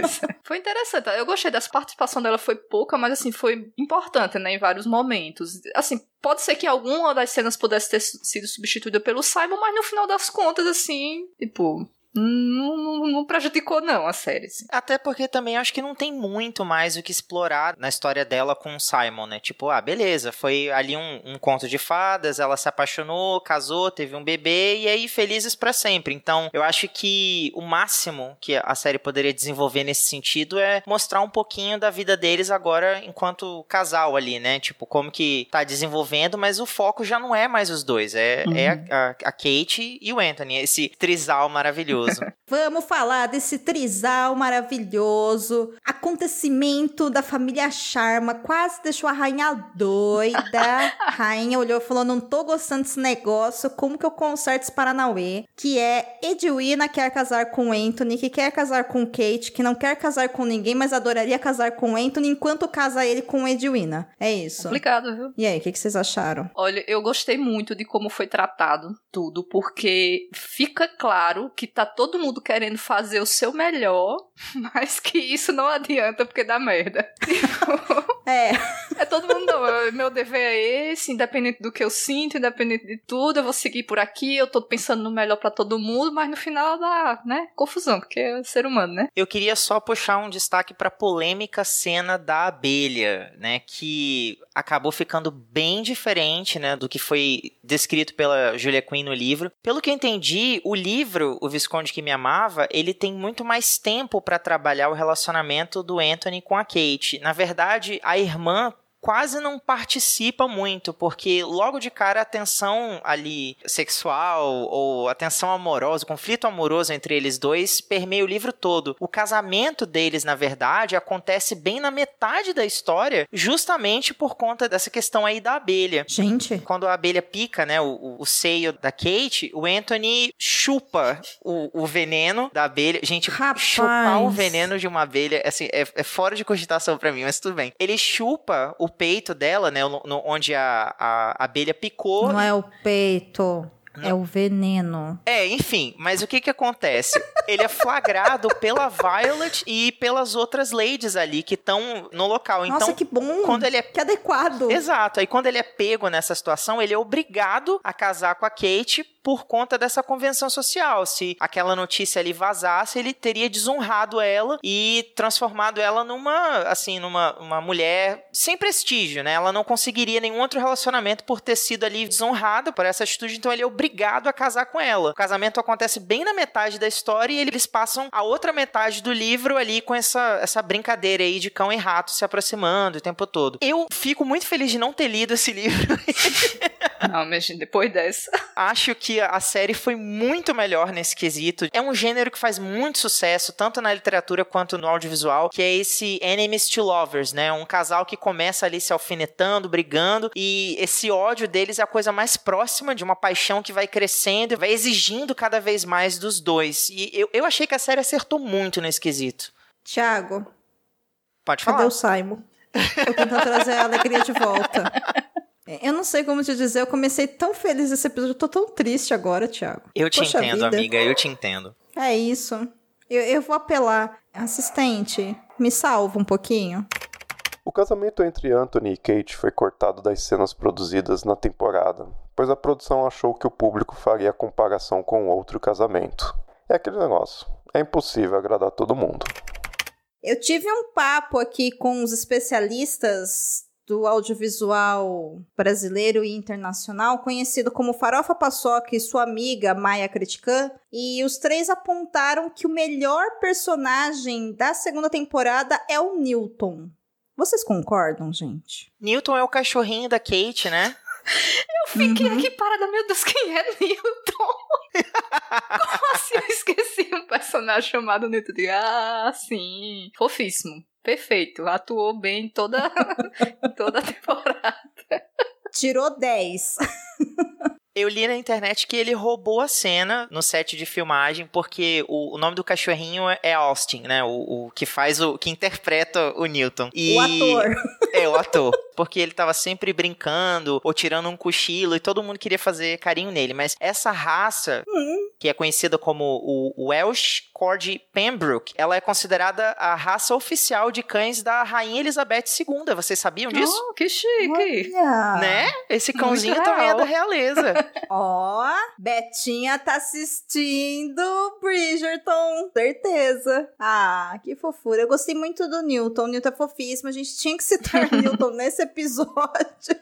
É. Foi interessante. Eu gostei dessa participação dela, foi pouca, mas assim, foi importante, né? Em vários momentos. Assim, pode ser que alguma das cenas pudesse ter sido substituída pelo Simon, mas no final das contas, assim, tipo, não, não, não, prejudicou, não, a série. Assim. Até porque também acho que não tem muito mais o que explorar na história dela com o Simon, né? Tipo, ah, beleza, foi ali um, um conto de fadas, ela se apaixonou, casou, teve um bebê e aí felizes para sempre. Então, eu acho que o máximo que a série poderia desenvolver nesse sentido é mostrar um pouquinho da vida deles agora enquanto casal ali, né? Tipo, como que tá desenvolvendo, mas o foco já não é mais os dois, é, é uhum. é a, a, a Kate e o Anthony, esse trisal maravilhoso maravilhoso. Vamos falar desse trisal maravilhoso, acontecimento da família Sharma, quase deixou a rainha doida. a rainha olhou e falou: Não tô gostando desse negócio, como que eu conserto esse Paranauê? Que é Edwina quer casar com Anthony, que quer casar com Kate, que não quer casar com ninguém, mas adoraria casar com Anthony enquanto casa ele com Edwina. É isso. Complicado, viu? E aí, o que, que vocês acharam? Olha, eu gostei muito de como foi tratado tudo, porque fica claro que tá todo mundo querendo fazer o seu melhor, mas que isso não adianta porque dá merda. É. É todo mundo, não, meu dever é esse, independente do que eu sinto, independente de tudo, eu vou seguir por aqui, eu tô pensando no melhor para todo mundo, mas no final dá, né, confusão, porque é ser humano, né? Eu queria só puxar um destaque pra polêmica cena da abelha, né, que acabou ficando bem diferente, né, do que foi descrito pela Julia Quinn no livro. Pelo que eu entendi, o livro, O Visconde que me amava, ele tem muito mais tempo para trabalhar o relacionamento do Anthony com a Kate. Na verdade, a irmã quase não participa muito, porque logo de cara a tensão ali sexual ou a tensão amorosa, o conflito amoroso entre eles dois permeia o livro todo. O casamento deles, na verdade, acontece bem na metade da história, justamente por conta dessa questão aí da abelha. Gente. Quando a abelha pica, né, o, o seio da Kate, o Anthony chupa o, o veneno da abelha. Gente, Rapaz. chupar o veneno de uma abelha, assim, é, é fora de cogitação pra mim, mas tudo bem. Ele chupa o peito dela, né? onde a, a abelha picou. Não é o peito, é o veneno. É, enfim, mas o que que acontece? Ele é flagrado pela Violet e pelas outras ladies ali que estão no local. Nossa, então, que bom. quando ele é Que adequado. Exato. Aí quando ele é pego nessa situação, ele é obrigado a casar com a Kate por conta dessa convenção social. Se aquela notícia ali vazasse, ele teria desonrado ela e transformado ela numa, assim, numa uma mulher sem prestígio, né? Ela não conseguiria nenhum outro relacionamento por ter sido ali desonrada por essa atitude, então ele é obrigado a casar com ela. O casamento acontece bem na metade da história e eles passam a outra metade do livro ali com essa, essa brincadeira aí de cão e rato se aproximando o tempo todo. Eu fico muito feliz de não ter lido esse livro. Não, mas depois dessa. Acho que a série foi muito melhor nesse quesito. É um gênero que faz muito sucesso, tanto na literatura quanto no audiovisual, que é esse enemies to lovers, né? Um casal que começa ali se alfinetando, brigando, e esse ódio deles é a coisa mais próxima de uma paixão que vai crescendo e vai exigindo cada vez mais dos dois. E eu, eu achei que a série acertou muito nesse quesito. Tiago, Pode cadê falar. o Simon? Tô tentando trazer a alegria de volta. Eu não sei como te dizer, eu comecei tão feliz esse episódio, eu tô tão triste agora, Tiago. Eu te Poxa entendo, vida. amiga, eu te entendo. É isso. Eu, eu vou apelar. Assistente, me salva um pouquinho. O casamento entre Anthony e Kate foi cortado das cenas produzidas na temporada, pois a produção achou que o público faria comparação com outro casamento. É aquele negócio, é impossível agradar todo mundo. Eu tive um papo aqui com os especialistas do audiovisual brasileiro e internacional, conhecido como Farofa Paçoca e sua amiga Maia Critican, e os três apontaram que o melhor personagem da segunda temporada é o Newton. Vocês concordam, gente? Newton é o cachorrinho da Kate, né? Eu fiquei aqui parada, meu Deus, quem é Newton? Como assim eu esqueci um personagem chamado Newton? Ah, sim. Fofíssimo. Perfeito. Atuou bem toda, toda a temporada. Tirou 10. Eu li na internet que ele roubou a cena no set de filmagem, porque o, o nome do cachorrinho é- é Austin, né? O, o que faz o. que interpreta o Newton. E- O ator. É, o ator. Porque ele tava sempre brincando ou tirando um cochilo e todo mundo queria fazer carinho nele. Mas essa raça, que é conhecida como o Welsh Corgi Pembroke, ela é considerada a raça oficial de cães da Rainha Elizabeth II. Vocês sabiam disso? Oh, que chique. Olha. Né? Esse Muito cãozinho também é real. da realeza. Ó, Betinha tá assistindo Bridgerton, certeza. Ah, que fofura. Eu gostei muito do Newton. O Newton é fofíssimo. A gente tinha que citar Newton nesse episódio.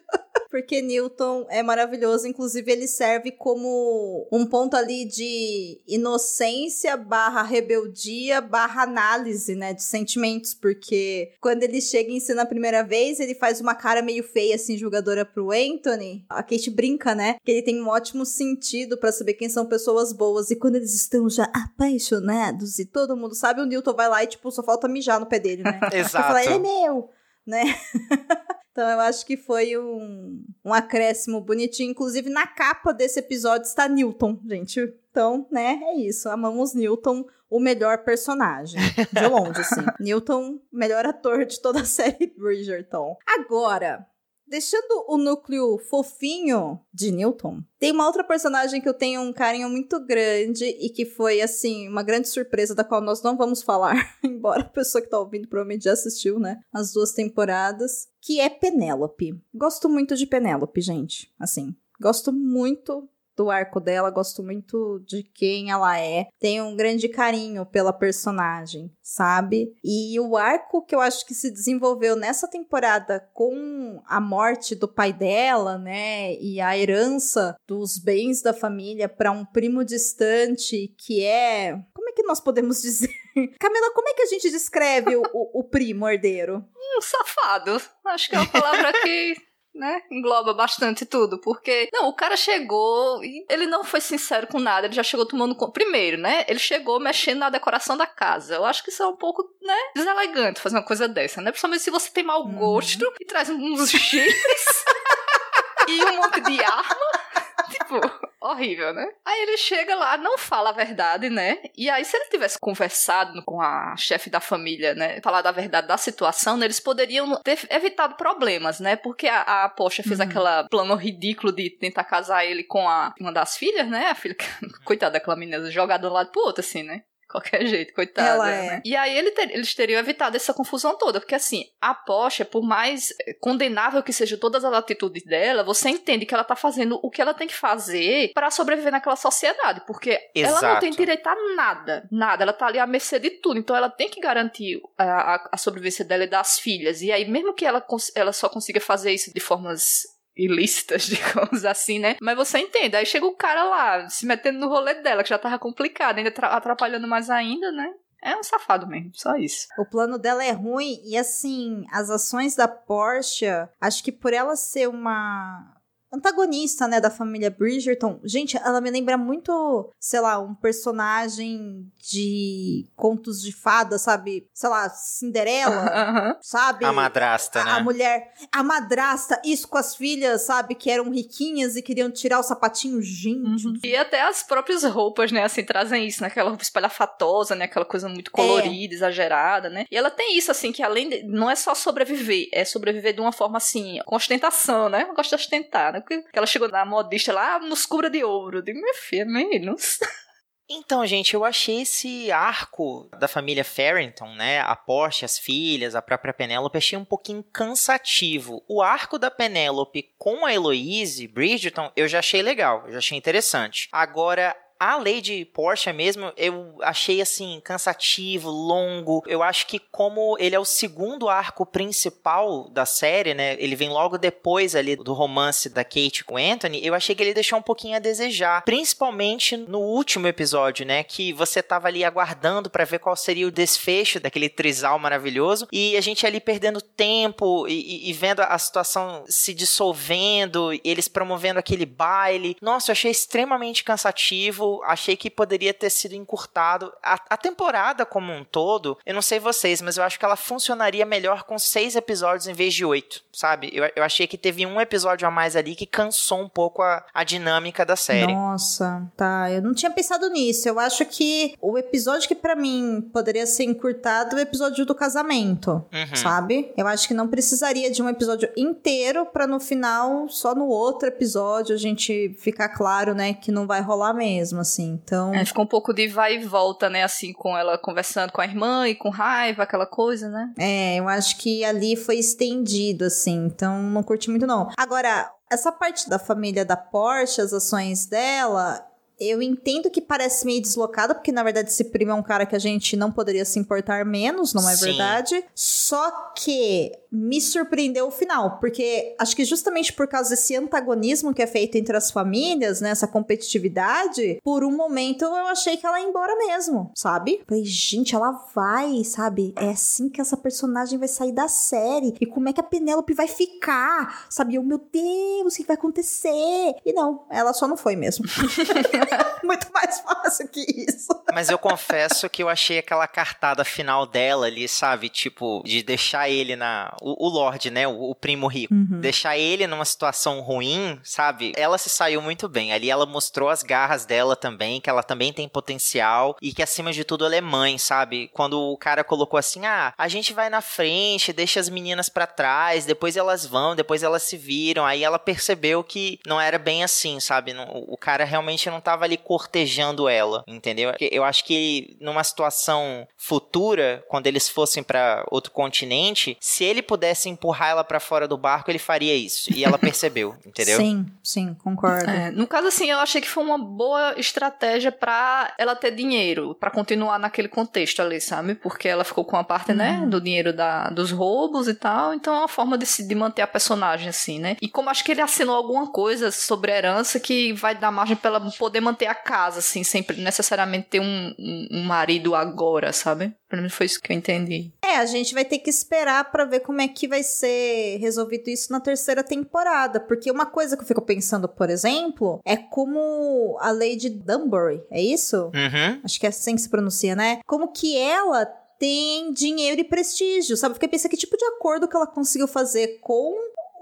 Porque Newton é maravilhoso. Inclusive, ele serve como um ponto ali de inocência barra rebeldia barra análise, né? De sentimentos. Porque quando ele chega em cena a primeira vez, ele faz uma cara meio feia, assim, jogadora pro Anthony. A Kate brinca, né? Que ele tem um ótimo sentido para saber quem são pessoas boas. E quando eles estão já apaixonados e todo mundo sabe, o Newton vai lá e, tipo, só falta mijar no pé dele, né? Exato. Fala, ele é meu, né? então eu acho que foi um, um acréscimo bonitinho. Inclusive, na capa desse episódio está Newton, gente. Então, né, é isso. Amamos Newton, o melhor personagem. De longe, assim. Newton, melhor ator de toda a série Bridgerton. Agora, Deixando o núcleo fofinho de Newton, tem uma outra personagem que eu tenho um carinho muito grande e que foi, assim, uma grande surpresa da qual nós não vamos falar, embora a pessoa que tá ouvindo provavelmente já assistiu, né? As duas temporadas, que é Penélope. Gosto muito de Penélope, gente. Assim, gosto muito do arco dela, gosto muito de quem ela é. Tenho um grande carinho pela personagem, sabe? E o arco que eu acho que se desenvolveu nessa temporada com a morte do pai dela, né? E a herança dos bens da família para um primo distante que é. Como é que nós podemos dizer? Camila, como é que a gente descreve o, o, o primo herdeiro? Um safado. Acho que é uma palavra que né? Engloba bastante tudo, porque não, o cara chegou e ele não foi sincero com nada, ele já chegou tomando conta. Primeiro, né? Ele chegou mexendo na decoração da casa. Eu acho que isso é um pouco, né, deselegante fazer uma coisa dessa, né? Principalmente se você tem mau uhum. gosto uhum. e traz uns chifres e um monte de arma. tipo, horrível, né? Aí ele chega lá, não fala a verdade, né? E aí, se ele tivesse conversado com a chefe da família, né? Falar da verdade da situação, né, eles poderiam ter evitado problemas, né? Porque a, a Porsche fez uhum. aquele plano ridículo de tentar casar ele com a, uma das filhas, né? A filha, coitada daquela menina, jogada de um lado pro outro, assim, né? Qualquer jeito, coitada. Ela é. Né? E aí ele ter, eles teriam evitado essa confusão toda, porque assim, a Porsche, por mais condenável que seja todas as atitudes dela, você entende que ela tá fazendo o que ela tem que fazer para sobreviver naquela sociedade, porque Exato. ela não tem direito a nada, nada, ela tá ali à mercê de tudo, então ela tem que garantir a, a, a sobrevivência dela e das filhas, e aí mesmo que ela, ela só consiga fazer isso de formas ilícitas, digamos assim, né? Mas você entende. Aí chega o cara lá, se metendo no rolê dela, que já tava complicado, ainda atrapalhando mais ainda, né? É um safado mesmo, só isso. O plano dela é ruim e assim, as ações da Porsche, acho que por ela ser uma antagonista, né, da família Bridgerton. Gente, ela me lembra muito, sei lá, um personagem de contos de fada, sabe? Sei lá, Cinderela, uh -huh. sabe? A madrasta, a, né? A mulher, a madrasta, isso com as filhas, sabe? Que eram riquinhas e queriam tirar o sapatinho, gente. Uhum. E até as próprias roupas, né, assim, trazem isso, né? Aquela roupa espalhafatosa, né? Aquela coisa muito colorida, é. exagerada, né? E ela tem isso, assim, que além de... Não é só sobreviver, é sobreviver de uma forma, assim, com ostentação, né? Eu gosto de ostentar, né? Que ela chegou na modista lá, nos cubra de ouro. Eu digo, minha filha, meninos. Então, gente, eu achei esse arco da família Farrington, né? A Porsche, as filhas, a própria Penélope, achei um pouquinho cansativo. O arco da Penélope com a Heloise Bridgerton, eu já achei legal, eu já achei interessante. Agora, a Lady Porsche mesmo, eu achei assim cansativo, longo. Eu acho que como ele é o segundo arco principal da série, né? Ele vem logo depois ali do romance da Kate com Anthony. Eu achei que ele deixou um pouquinho a desejar, principalmente no último episódio, né? Que você tava ali aguardando para ver qual seria o desfecho daquele trisal maravilhoso e a gente ali perdendo tempo e, e vendo a situação se dissolvendo, eles promovendo aquele baile. Nossa, eu achei extremamente cansativo achei que poderia ter sido encurtado. A, a, temporada como um todo, eu não sei vocês, mas eu acho que ela funcionaria melhor com seis episódios em vez de oito, sabe? Eu, eu achei que teve um episódio a mais ali que cansou um pouco a, a dinâmica da série. Nossa, tá. Eu não tinha pensado nisso. Eu acho que o episódio que para mim poderia ser encurtado é o episódio do casamento, uhum. sabe? Eu acho que não precisaria de um episódio inteiro para no final, só no outro episódio, a gente ficar claro, né, que não vai rolar mesmo assim. Então. É, ficou um pouco de vai e volta, né? Assim, com ela conversando com a irmã e com raiva, aquela coisa, né? É, eu acho que ali foi estendido, assim. Então, não curti muito, não. Agora, essa parte da família da Porsche, as ações dela, eu entendo que parece meio deslocada, porque na verdade esse primo é um cara que a gente não poderia se importar menos, não é Sim. verdade? Só que me surpreendeu o final, porque acho que justamente por causa desse antagonismo que é feito entre as famílias, né, essa competitividade, por um momento eu achei que ela ia embora mesmo, sabe? Falei, gente, ela vai, sabe? É assim que essa personagem vai sair da série. E como é que a Penélope vai ficar? Sabe? Eu, meu Deus, o que vai acontecer? E não, ela só não foi mesmo. Muito mais fácil que isso. Mas eu confesso que eu achei aquela cartada final dela ali, sabe? Tipo, de deixar ele na. O, o Lorde, né? O, o primo rico. Uhum. Deixar ele numa situação ruim, sabe? Ela se saiu muito bem. Ali ela mostrou as garras dela também, que ela também tem potencial e que acima de tudo ela é mãe, sabe? Quando o cara colocou assim: ah, a gente vai na frente, deixa as meninas para trás, depois elas vão, depois elas se viram. Aí ela percebeu que não era bem assim, sabe? O cara realmente não tava ali cortejando ela, entendeu? Eu acho que numa situação futura, quando eles fossem pra outro continente, se ele pudesse empurrar ela pra fora do barco, ele faria isso. E ela percebeu, entendeu? Sim, sim, concordo. É, no caso, assim, eu achei que foi uma boa estratégia pra ela ter dinheiro, pra continuar naquele contexto ali, sabe? Porque ela ficou com a parte, né, do dinheiro da, dos roubos e tal, então é uma forma de, se- de manter a personagem, assim, né? E como acho que ele assinou alguma coisa sobre a herança que vai dar margem pra ela poder manter a casa, assim, sem necessariamente ter um, um, um marido agora, sabe? Pelo menos foi isso que eu entendi. É, a gente vai ter que esperar pra ver como é que vai ser resolvido isso na terceira temporada. Porque uma coisa que eu fico pensando, por exemplo, é como a Lady Dunbury, é isso? Uhum. Acho que é assim que se pronuncia, né? Como que ela tem dinheiro e prestígio, sabe? Eu fiquei pensando que tipo de acordo que ela conseguiu fazer com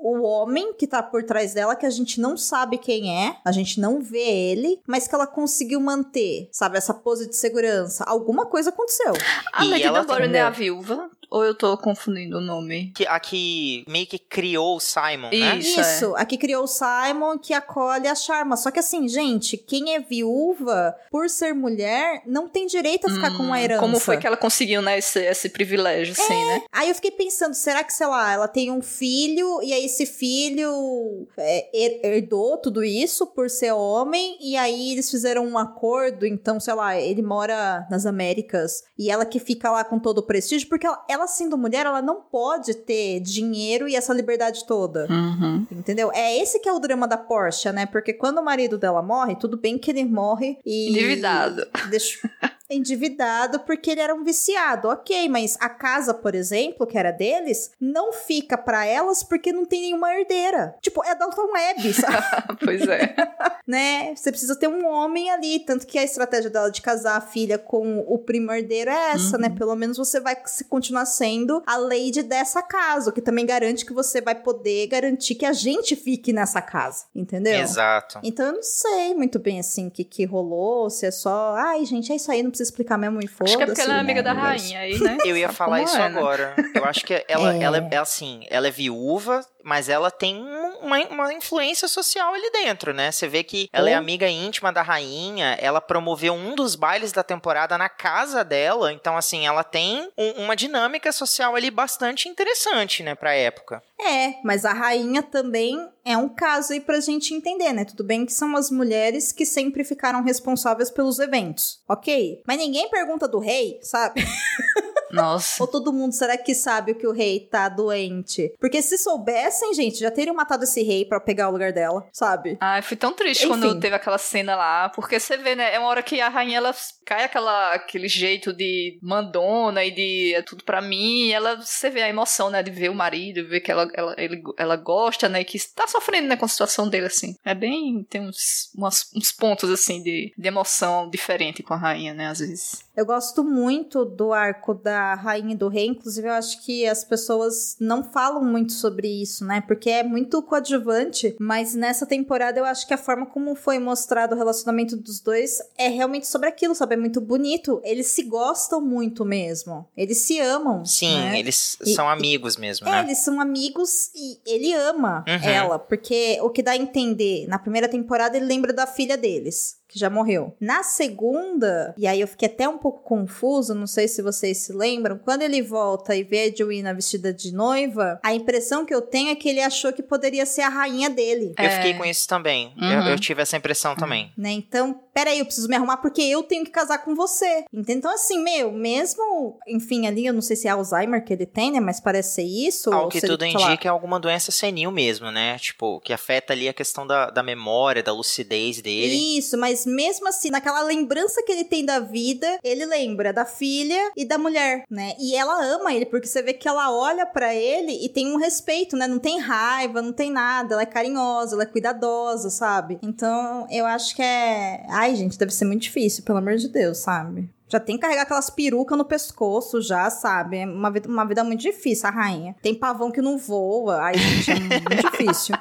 o homem que tá por trás dela, que a gente não sabe quem é, a gente não vê ele, mas que ela conseguiu manter, sabe, essa pose de segurança. Alguma coisa aconteceu. A E Lady ela Dunbury não é a viúva? Ou eu tô confundindo o nome? Que, a que meio que criou o Simon, né? Isso. Isso, a que criou o Simon, que acolhe a Charma. Só que assim, gente, quem é viúva, por ser mulher, não tem direito a ficar com uma Hum, herança. Como foi que ela conseguiu, né, esse, esse privilégio, assim, né? Aí eu fiquei pensando, será que, sei lá, ela tem um filho e aí esse filho é, her- herdou tudo isso por ser homem e aí eles fizeram um acordo, então, sei lá, ele mora nas Américas e ela que fica lá com todo o prestígio, porque ela, ela sendo mulher, ela não pode ter dinheiro e essa liberdade toda. Uhum. Entendeu? É esse que é o drama da Porsche, né? Porque quando o marido dela morre, tudo bem que ele morre e. Endividado. Deixa... Endividado porque ele era um viciado, ok, mas a casa, por exemplo, que era deles, não fica pra elas porque não tem nenhuma herdeira. Tipo, é Dalton Web, sabe? pois é. né? Você precisa ter um homem ali, tanto que a estratégia dela de casar a filha com o primo herdeiro é essa, né? Pelo menos você vai se- continuar sendo a lady dessa casa, o que também garante que você vai poder garantir que a gente fique nessa casa, entendeu? Exato. Então eu não sei muito bem assim o que, que rolou, se é só, ai gente, é isso aí, não precisa explicar mesmo e foda-se. Acho que é porque ela é amiga da rainha aí, né? Eu ia Sabe falar isso é, né? agora. Eu acho que ela, É. ela é assim, ela é viúva, mas ela tem um- uma, uma influência social ali dentro, né? Você vê que ela é amiga íntima da rainha, ela promoveu um dos bailes da temporada na casa dela, então assim, ela tem um- uma dinâmica social ali bastante interessante, né, pra época. É, mas a rainha também é um caso aí pra gente entender, né? Tudo bem que são as mulheres que sempre ficaram responsáveis pelos eventos, ok? Mas ninguém pergunta do rei, sabe? Nossa. Ou todo mundo será que sabe o que o rei tá doente? Porque se soubessem, gente, já teriam matado esse rei pra pegar o lugar dela, sabe? Ai, fui tão triste Enfim. quando teve aquela cena lá, porque você vê, né? É uma hora que a rainha ela cai aquela, aquele jeito de mandona e de é tudo pra mim. E ela, você vê a emoção, né? De ver o marido, ver que ela, ela, ele, ela gosta, né? Que tá sofrendo, né? Com a situação dele, assim. É bem. Tem uns, umas- uns pontos, assim, de, de emoção diferente com a rainha, né? Às vezes. Eu gosto muito do arco da rainha e do rei, inclusive eu acho que as pessoas não falam muito sobre isso, né? Porque é muito coadjuvante, mas nessa temporada eu acho que a forma como foi mostrado o relacionamento dos dois é realmente sobre aquilo, sabe? É muito bonito. Eles se gostam muito mesmo. Eles se amam. Sim, né? eles E- são amigos mesmo, É, né? eles são amigos e ele ama Uhum. ela, porque o que dá a entender, na primeira temporada ele lembra da filha deles, que já morreu. Na segunda, e aí eu fiquei até um pouco confuso, não sei se vocês se lembram, quando ele volta e vê a Edwina vestida de noiva, a impressão que eu tenho é que ele achou que poderia ser a rainha dele. Eu É. fiquei com isso também. Uhum. Eu, eu tive essa impressão também. Né? Então, peraí, eu preciso me arrumar porque eu tenho que casar com você. Então, assim, meu, mesmo, enfim, ali, eu não sei se é Alzheimer que ele tem, né? Mas parece ser isso. Ao ou que se ele, tudo sei lá, indica é alguma doença senil mesmo, né? Tipo, que afeta ali a questão da, da memória, da lucidez dele. Isso, mas mesmo assim, naquela lembrança que ele tem da vida, ele lembra da filha e da mulher, né? E ela ama ele, porque você vê que ela olha pra ele e tem um respeito, né? Não tem raiva, não tem nada. Ela é carinhosa, ela é cuidadosa, sabe? Então, eu acho que é. Ai, gente, deve ser muito difícil, pelo amor de Deus, sabe? Já tem que carregar aquelas perucas no pescoço, já, sabe? É uma vida, uma vida muito difícil, a rainha. Tem pavão que não voa. Ai, gente, é muito difícil.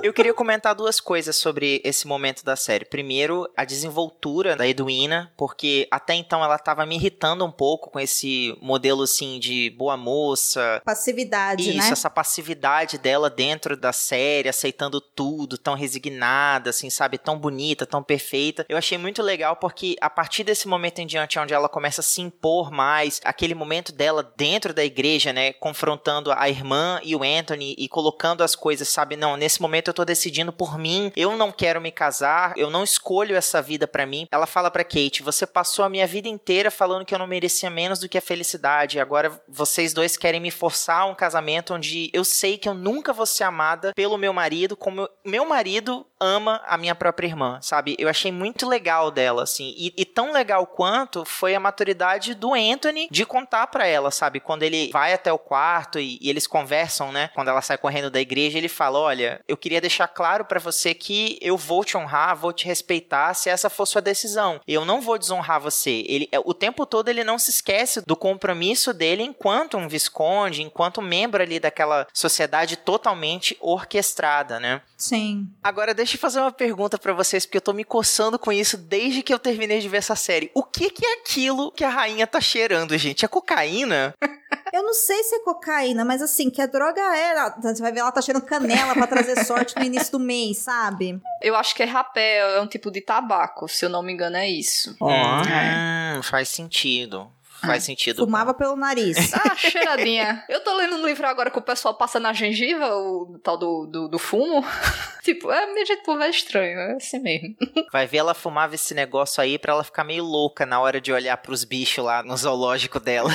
Eu queria comentar duas coisas sobre esse momento da série. Primeiro, a desenvoltura da Edwina, porque até então ela tava me irritando um pouco com esse modelo assim de boa moça. Passividade, Isso, né? essa passividade dela dentro da série, aceitando tudo, tão resignada, assim, sabe? Tão bonita, tão perfeita. Eu achei muito legal porque a partir desse momento em diante, onde ela começa a se impor mais, aquele momento dela dentro da igreja, né? Confrontando a irmã e o Anthony e colocando as coisas, sabe? Não, nesse momento eu tô decidindo por mim, eu não quero me casar, eu não escolho essa vida pra mim. Ela fala pra Kate: você passou a minha vida inteira falando que eu não merecia menos do que a felicidade, agora vocês dois querem me forçar a um casamento onde eu sei que eu nunca vou ser amada pelo meu marido, como eu- meu marido ama a minha própria irmã, sabe? Eu achei muito legal dela, assim, e, e tão legal quanto foi a maturidade do Anthony de contar pra ela, sabe? Quando ele vai até o quarto e, e eles conversam, né? Quando ela sai correndo da igreja, ele fala: Olha, eu queria deixar claro pra você que eu vou te honrar, vou te respeitar se essa for sua decisão. Eu não vou desonrar você. Ele, é, o tempo todo ele não se esquece do compromisso dele enquanto um visconde, enquanto membro ali daquela sociedade totalmente orquestrada, né? Sim. Agora deixa eu fazer uma pergunta pra vocês, porque eu tô me coçando com isso desde que eu terminei de ver essa série. O que que é aquilo que a rainha tá cheirando, gente? É cocaína? Eu não sei se é cocaína, mas assim, que a droga é. Você vai ver, ela tá cheirando canela pra trazer sorte no início do mês, sabe? Eu acho que é rapé, é um tipo de tabaco, se eu não me engano, é isso. Hum, faz sentido. Faz sentido. Fumava pelo nariz. Ah, cheiradinha. Eu tô lendo um livro agora que o pessoal passa na gengiva, o tal do, do, do fumo. tipo, é meio jeito povo é estranho, é assim mesmo. Vai ver ela fumava esse negócio aí pra ela ficar meio louca na hora de olhar pros bichos lá no zoológico dela.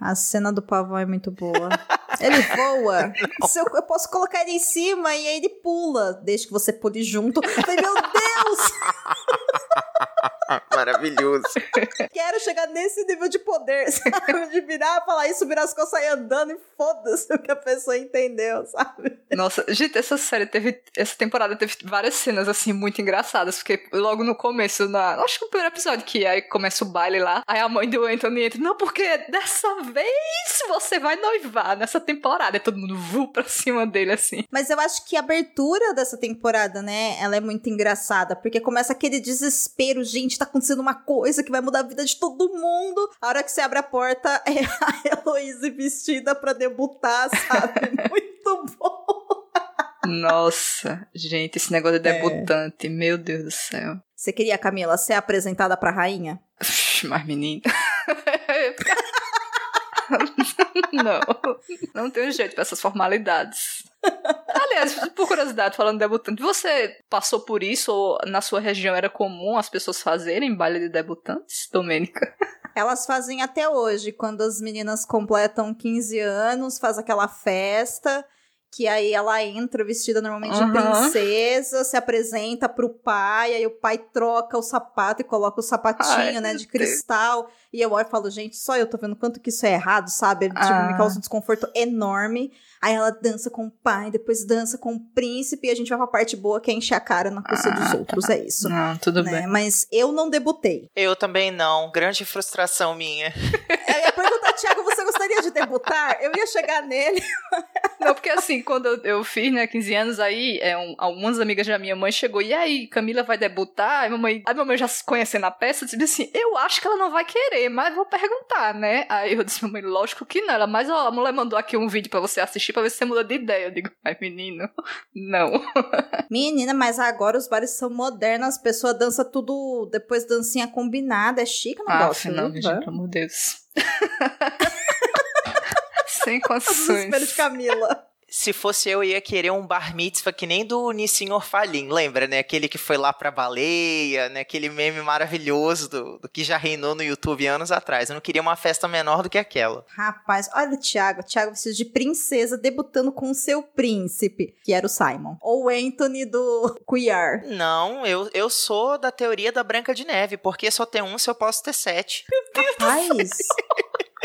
A cena do pavão é muito boa. Ele voa. Se eu, eu posso colocar ele em cima e aí ele pula. Desde que você pule junto. Eu falei, meu Deus! Maravilhoso. Quero chegar nesse nível de poder, sabe? De virar, falar isso, virar as costas, sair andando e foda-se o que a pessoa entendeu, sabe? Nossa, gente, essa série teve. Essa temporada teve várias cenas, assim, muito engraçadas. Porque logo no começo, na. Acho que no primeiro episódio, que aí começa o baile lá. Aí a mãe do Anthony entra. Não, porque dessa vez você vai noivar nessa temporada. E todo mundo vu pra cima dele, assim. Mas eu acho que a abertura dessa temporada, né, ela é muito engraçada, porque começa aquele desespero, gente, tá acontecendo uma coisa que vai mudar a vida de todo mundo. A hora que você abre a porta, é a Heloise vestida pra debutar, sabe? Muito bom. Nossa, gente, esse negócio de debutante, meu Deus do céu. Você queria, Camila, ser apresentada pra rainha? Mas, menina. não, não tem jeito pra essas formalidades. Aliás, por curiosidade, falando de debutante, você passou por isso ou na sua região era comum as pessoas fazerem baile de debutantes, Domênica? Elas fazem até hoje, quando as meninas completam 15 anos, faz aquela festa, que aí ela entra vestida normalmente de Aham. princesa, se apresenta pro pai, aí o pai troca o sapato e coloca o sapatinho, Ai, né, de cristal. E eu olho e falo, gente, só eu tô vendo quanto que isso é errado, sabe? Tipo, Ah. me causa um desconforto enorme. Aí ela dança com o pai, depois dança com o príncipe, e a gente vai pra parte boa, que é encher a cara na coisa dos outros, é isso. Não, tudo né? bem. Mas eu não debutei. Eu também não. Grande frustração minha. Eu ia perguntar, Thiago, você gostaria de debutar? Eu ia chegar nele. Não, porque assim, quando eu, eu fiz, né, 15 anos, aí é, um, algumas amigas da minha mãe chegou, e aí, Camila vai debutar? Aí mamãe, a mamãe já se conhecendo a peça, disse assim, eu acho que ela não vai querer, mas vou perguntar, né? Aí eu disse, mamãe, lógico que não. Ela, mas ó, a mulher mandou aqui um vídeo pra você assistir pra ver se você muda de ideia. Eu digo, ai, menino, não. Menina, mas agora os bares são modernos, as pessoas dançam tudo, depois dancinha combinada, é chique o Ah, negócio. não, viu? gente, pelo amor de Deus. Sem O condições. desespero de Camila. Se fosse eu, eu ia querer um bar mitzvah que nem do Nissin Orfalim, lembra, né? Aquele que foi lá pra baleia, né? Aquele meme maravilhoso do, do que já reinou no YouTube anos atrás. Eu não queria uma festa menor do que aquela. Rapaz, olha o Thiago. Thiago vestido de princesa debutando com o seu príncipe, que era o Simon. Ou o Anthony do Queer. Não, eu, eu sou da teoria da Branca de Neve, porque só tem um se eu posso ter sete. Rapaz,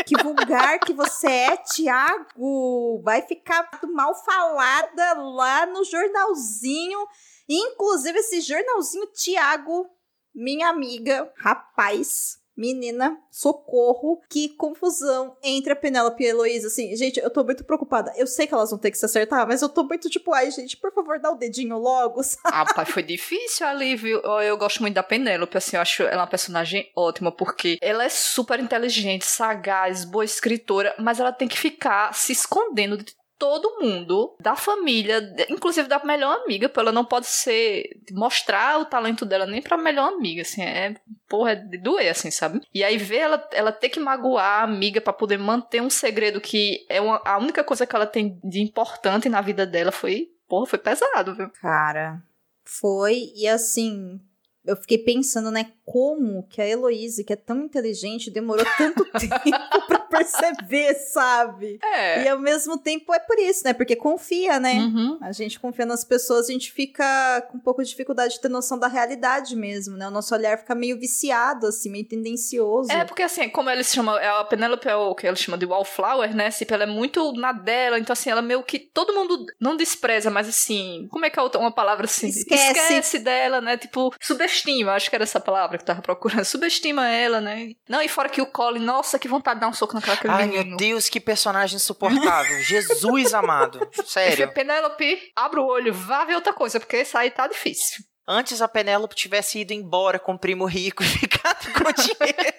que vulgar que você é, Thiago. Vai ficar mal falada lá no jornalzinho. Inclusive, esse jornalzinho, Thiago, minha amiga, rapaz. Menina, socorro, que confusão entre a Penélope e a Heloísa. Assim, gente, eu tô muito preocupada. Eu sei que elas vão ter que se acertar, mas eu tô muito tipo, ai, gente, por favor, dá o dedinho logo, sabe? Ah, pai, foi difícil ali, viu? Eu, eu gosto muito da Penélope, assim, eu acho ela uma personagem ótima, porque ela é super inteligente, sagaz, boa escritora, mas ela tem que ficar se escondendo de todo mundo, da família, inclusive da melhor amiga, porque ela não pode ser, mostrar o talento dela nem pra melhor amiga, assim, é, porra, é de doer, assim, sabe? E aí ver ela, ela ter que magoar a amiga pra poder manter um segredo que é uma- a única coisa que ela tem de importante na vida dela foi, porra, foi pesado, viu? Cara, foi. E assim, eu fiquei pensando, né, como que a Heloísa, que é tão inteligente, demorou tanto tempo pra perceber, sabe? É. E ao mesmo tempo é por isso, né? Porque confia, né? Uhum. A gente confia nas pessoas, a gente fica com um pouco de dificuldade de ter noção da realidade mesmo, né? O nosso olhar fica meio viciado, assim, meio tendencioso. É, porque assim, como eles chamam, é a Penélope é o que eles chamam de wallflower, né? Tipo, ela é muito na dela, então assim, ela meio que todo mundo não despreza, mas assim, como é que é uma palavra assim? Esquece. Esquece dela, né? Tipo, subestima, acho que era essa palavra que eu tava procurando. Subestima ela, né? Não, e fora que o Colin, nossa, que vontade de dar um soco naquela aquele Ai, menino. meu Deus, que personagem insuportável. Jesus amado. Sério. Penélope, abre o olho, vá ver outra coisa, porque aí tá difícil. Antes a Penélope tivesse ido embora com o primo rico e ficado com o dinheiro.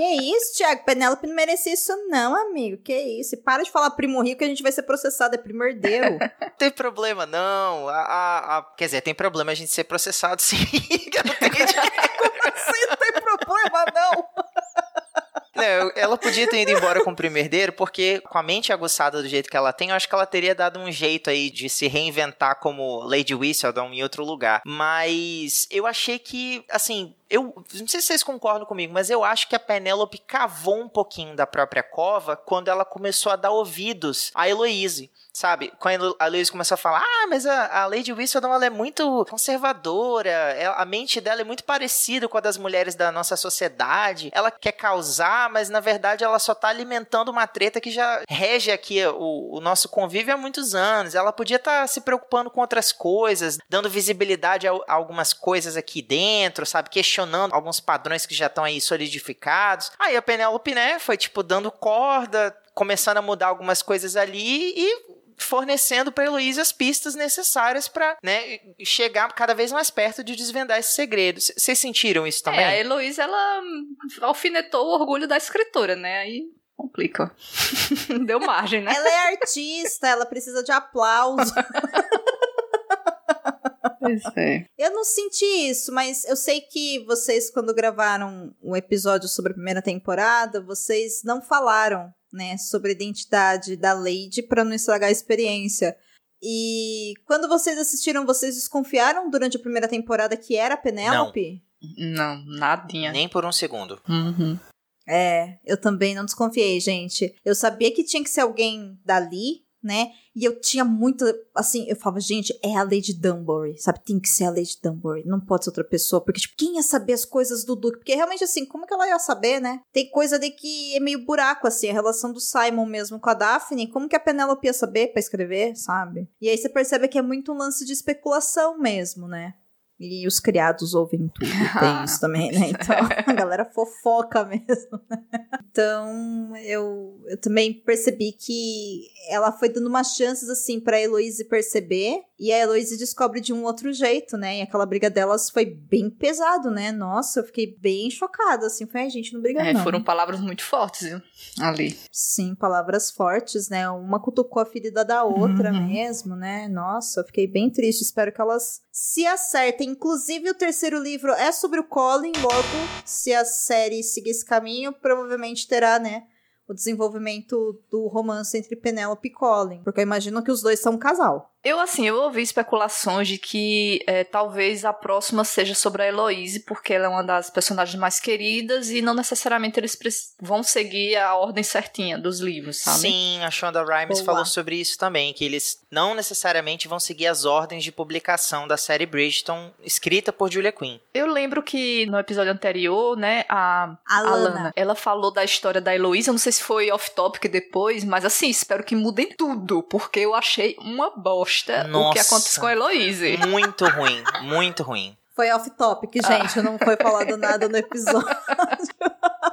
Que isso, Thiago? Penélope não merecia isso, não, amigo. Que isso? E para de falar primo rico que a gente vai ser processado, é primo herdeiro. Não tem problema, não. A, a- a- quer dizer, tem problema a gente ser processado sim. não tenho dinheiro. Sim, não tem problema, não. Não, ela podia ter ido embora com o primo herdeiro, porque com a mente aguçada do jeito que ela tem, eu acho que ela teria dado um jeito aí de se reinventar como Lady Whistledown em outro lugar. Mas eu achei que, assim, eu não sei se vocês concordam comigo, mas eu acho que a Penélope cavou um pouquinho da própria cova quando ela começou a dar ouvidos a Heloise. Sabe, quando a Heloise começou a falar, ah, mas a, a Lady Whistledown ela é muito conservadora, ela- a mente dela é muito parecida com a das mulheres da nossa sociedade, ela quer causar, mas na verdade ela só tá alimentando uma treta que já rege aqui o, o nosso convívio há muitos anos. Ela podia estar se preocupando com outras coisas, dando visibilidade a, a algumas coisas aqui dentro, sabe, questionando alguns padrões que já estão aí solidificados. Aí a Penélope, né, foi tipo dando corda, começando a mudar algumas coisas ali e fornecendo para Heloísa as pistas necessárias para né, chegar cada vez mais perto de desvendar esse segredo. Vocês sentiram isso também? É, a Heloísa, ela alfinetou o orgulho da escritora, né? Aí complica. Deu margem, né? Ela é artista, ela precisa de aplauso. Pois é. Eu não senti isso, mas eu sei que vocês, quando gravaram um episódio sobre a primeira temporada, vocês não falaram, né, sobre a identidade da Lady pra não estragar a experiência. E quando vocês assistiram, vocês desconfiaram durante a primeira temporada que era a Penélope? Não, nadinha. Nem por um segundo. Uhum. É, eu também não desconfiei, gente. Eu sabia que tinha que ser alguém dali, né? E eu tinha muito, assim, eu falava, gente, é a Lady Dunbury, sabe? Tem que ser a Lady Dunbury, não pode ser outra pessoa, porque, tipo, quem ia saber as coisas do Duque? Porque realmente, assim, como que ela ia saber, né? Tem coisa de que é meio buraco, assim, a relação do Simon mesmo com a Daphne, como que a Penélope ia saber pra escrever, sabe? E aí você percebe que é muito um lance de especulação mesmo, né? E os criados ouvem tudo, tem isso também, né? Então, a galera fofoca mesmo, né? Então, eu, eu também percebi que ela foi dando umas chances, assim, pra Heloise perceber. E a Heloise descobre de um outro jeito, né? E aquela briga delas foi bem pesado, né? Nossa, eu fiquei bem chocada, assim. Foi, a gente não briga É, não. foram palavras muito fortes, viu? Ali. Sim, palavras fortes, né? Uma cutucou a ferida da outra Uhum. mesmo, né? Nossa, eu fiquei bem triste. Espero que elas se acertem. Inclusive, o terceiro livro é sobre o Colin. Logo, se a série seguir esse caminho, provavelmente terá, né? O desenvolvimento do romance entre Penélope e Colin. Porque eu imagino que os dois são um casal. Eu, assim, eu ouvi especulações de que é, talvez a próxima seja sobre a Heloise, porque ela é uma das personagens mais queridas e não necessariamente eles vão seguir a ordem certinha dos livros, sabe? Sim, a Shonda Rhimes Boa. falou sobre isso também, que eles não necessariamente vão seguir as ordens de publicação da série Bridgerton, escrita por Julia Quinn. Eu lembro que no episódio anterior, né, a Alana. Alana, ela falou da história da Heloísa, eu não sei se foi off-topic depois, mas assim, espero que mudem tudo, porque eu achei uma bosta o que Nossa. aconteceu com a Heloise. Muito ruim, muito ruim. Foi off-topic, gente. Não foi falado nada no episódio.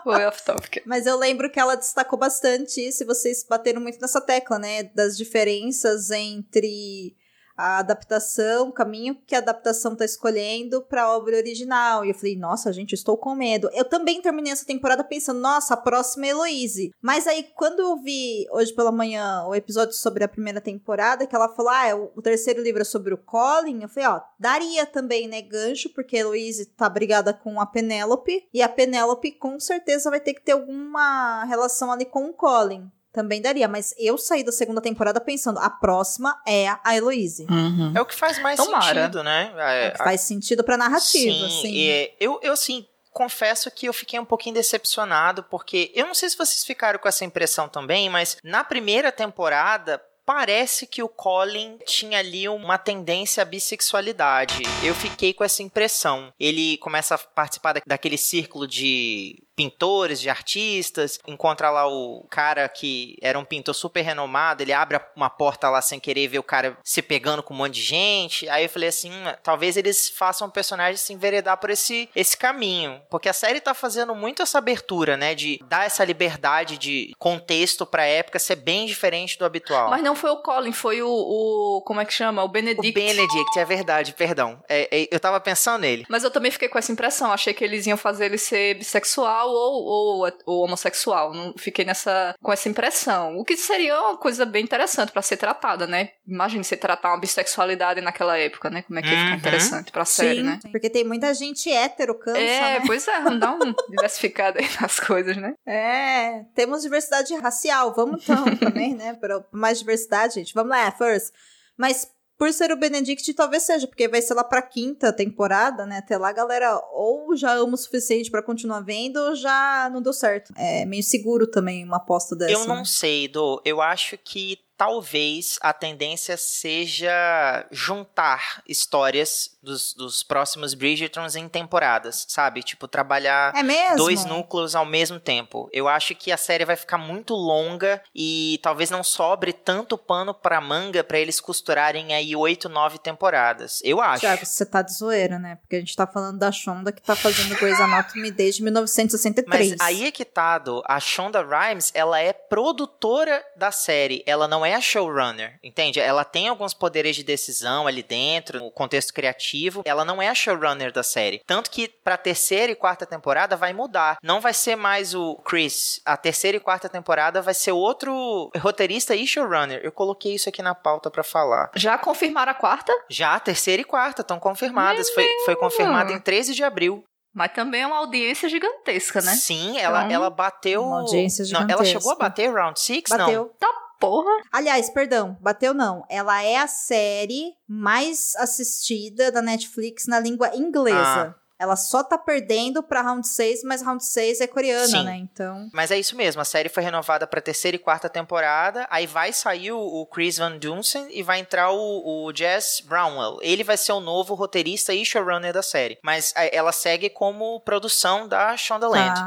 Foi off-topic. Mas eu lembro que ela destacou bastante isso, e vocês bateram muito nessa tecla, né? Das diferenças entre a adaptação, o caminho que a adaptação tá escolhendo pra obra original. E eu falei, nossa, gente, estou com medo. Eu também terminei essa temporada pensando, nossa, a próxima é Heloise. Mas aí, quando eu vi hoje pela manhã o episódio sobre a primeira temporada, que ela falou, ah, o o terceiro livro é sobre o Colin, eu falei, ó, daria também, né, gancho, porque a Heloise tá brigada com a Penélope, e a Penélope com certeza vai ter que ter alguma relação ali com o Colin. Também daria, mas eu saí da segunda temporada pensando, a próxima é a Heloise. Uhum. É o que faz mais Tomara. sentido, né? É, a- Faz sentido pra narrativa, Sim, assim. e eu, eu assim, confesso que eu fiquei um pouquinho decepcionado, porque eu não sei se vocês ficaram com essa impressão também, mas na primeira temporada. Parece que o Colin tinha ali uma tendência à bissexualidade. Eu fiquei com essa impressão. Ele começa a participar da- daquele círculo de pintores, de artistas, encontra lá o cara que era um pintor super renomado, ele abre uma porta lá sem querer vê o cara se pegando com um monte de gente. Aí eu falei assim, "Hum, talvez eles façam o personagem se enveredar por esse, esse caminho, porque a série tá fazendo muito essa abertura, né, de dar essa liberdade de contexto pra época ser bem diferente do habitual. Mas não foi o Colin, foi o, o- como é que chama? O o Benedict. Benedict, é verdade, perdão. É, é, eu tava pensando nele. Mas eu também fiquei com essa impressão. Achei que eles iam fazer ele ser bissexual ou, ou, ou homossexual. Não fiquei nessa com essa impressão. O que seria uma coisa bem interessante pra ser tratada, né? Imagine você tratar uma bissexualidade naquela época, né? Como é que ia ficar Uhum. interessante pra série, né? Porque tem muita gente hétero, cansa, É, né? pois é, vamos dar um diversificado aí nas coisas, né? É, temos diversidade racial. Vamos então também, né? Para mais diversidade, gente. Vamos lá, first. Mas por ser o Benedict, talvez seja, porque vai ser lá pra quinta temporada, né? Até lá, a galera ou já ama o suficiente pra continuar vendo, ou já não deu certo. É meio seguro também uma aposta dessa. Eu não né? sei, Do. Eu acho que talvez a tendência seja juntar histórias dos, dos próximos Bridgertons em temporadas, sabe? Tipo, trabalhar É dois núcleos ao mesmo tempo. Eu acho que a série vai ficar muito longa e talvez não sobre tanto pano pra manga pra eles costurarem aí oito, nove temporadas. Eu acho. Tiago, você tá de zoeira, né? Porque a gente tá falando da Shonda que tá fazendo Grey's Anatomy desde 1963. Mas aí é que tá, Do. A Shonda Rhimes, ela é produtora da série. Ela não é a showrunner, entende? Ela tem alguns poderes de decisão ali dentro, no contexto criativo. Ela não é a showrunner da série. Tanto que pra terceira e quarta temporada vai mudar. Não vai ser mais o Chris. A terceira e quarta temporada vai ser outro roteirista e showrunner. Eu coloquei isso aqui na pauta pra falar. Já confirmaram a quarta, Já a terceira e quarta estão confirmadas. Foi, foi confirmada em 13 de abril. mas também é uma audiência gigantesca, né? Sim, ela, Então, ela bateu. uma audiência não, ela gigantesca. chegou a bater Round 6? Não. Bateu. Porra, Aliás, perdão, bateu não. Ela é a série mais assistida da Netflix na língua inglesa. Ah. Ela só tá perdendo pra Round 6, mas Round 6 é coreana, Sim. né? Então. Mas é isso mesmo, a série foi renovada pra terceira e quarta temporada. Aí vai sair o, Chris Van Dusen e vai entrar o, o Jess Brownwell. Ele vai ser o novo roteirista e showrunner da série. Mas é, ela segue como produção da Shonda Land.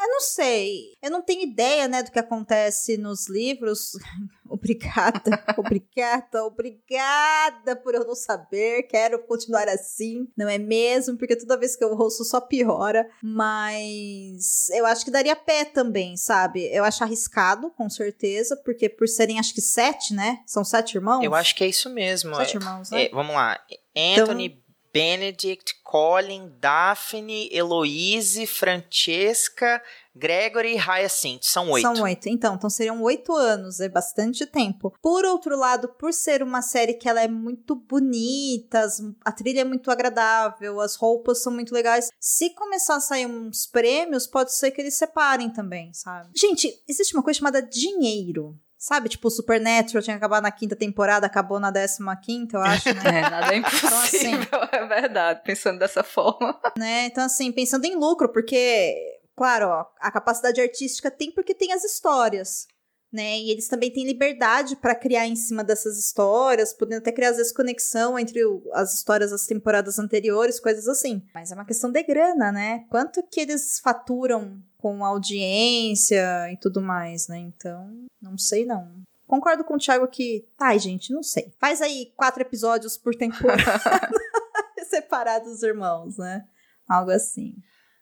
Eu não sei. Eu não tenho ideia, né, do que acontece nos livros. obrigada, obrigada, obrigada por eu não saber. Quero continuar assim, não é mesmo? Porque toda vez que eu ouço só piora. Mas eu acho que daria pé também, sabe? Eu acho arriscado, com certeza, porque por serem acho que sete, né? São sete irmãos? Eu acho que é isso mesmo. Sete irmãos, né? É, vamos lá. Anthony, então... Benedict, Colin, Daphne, Heloise, Francesca, Gregory e Hyacinth. São oito. São oito. Então, então seriam oito anos, é bastante tempo. Por outro lado, por ser uma série que ela é muito bonita, a trilha é muito agradável, as roupas são muito legais. Se começar a sair uns prêmios, pode ser que eles separem também, sabe? Gente, existe uma coisa chamada dinheiro. Sabe, tipo, o Supernatural tinha acabado na quinta temporada, acabou na décima quinta, eu acho, né? É, nada é impossível, então, assim, é verdade, pensando dessa forma. Né, então assim, pensando em lucro, porque, claro, ó, a capacidade artística tem porque tem as histórias, né? E eles também têm liberdade para criar em cima dessas histórias, podendo até criar às vezes conexão entre o, as histórias das temporadas anteriores, coisas assim. Mas é uma questão de grana, né? Quanto que eles faturam com audiência e tudo mais, né? Então, não sei não. Concordo com o Thiago que, ai, gente, não sei. Faz aí quatro episódios por temporada, separados os irmãos, né? Algo assim.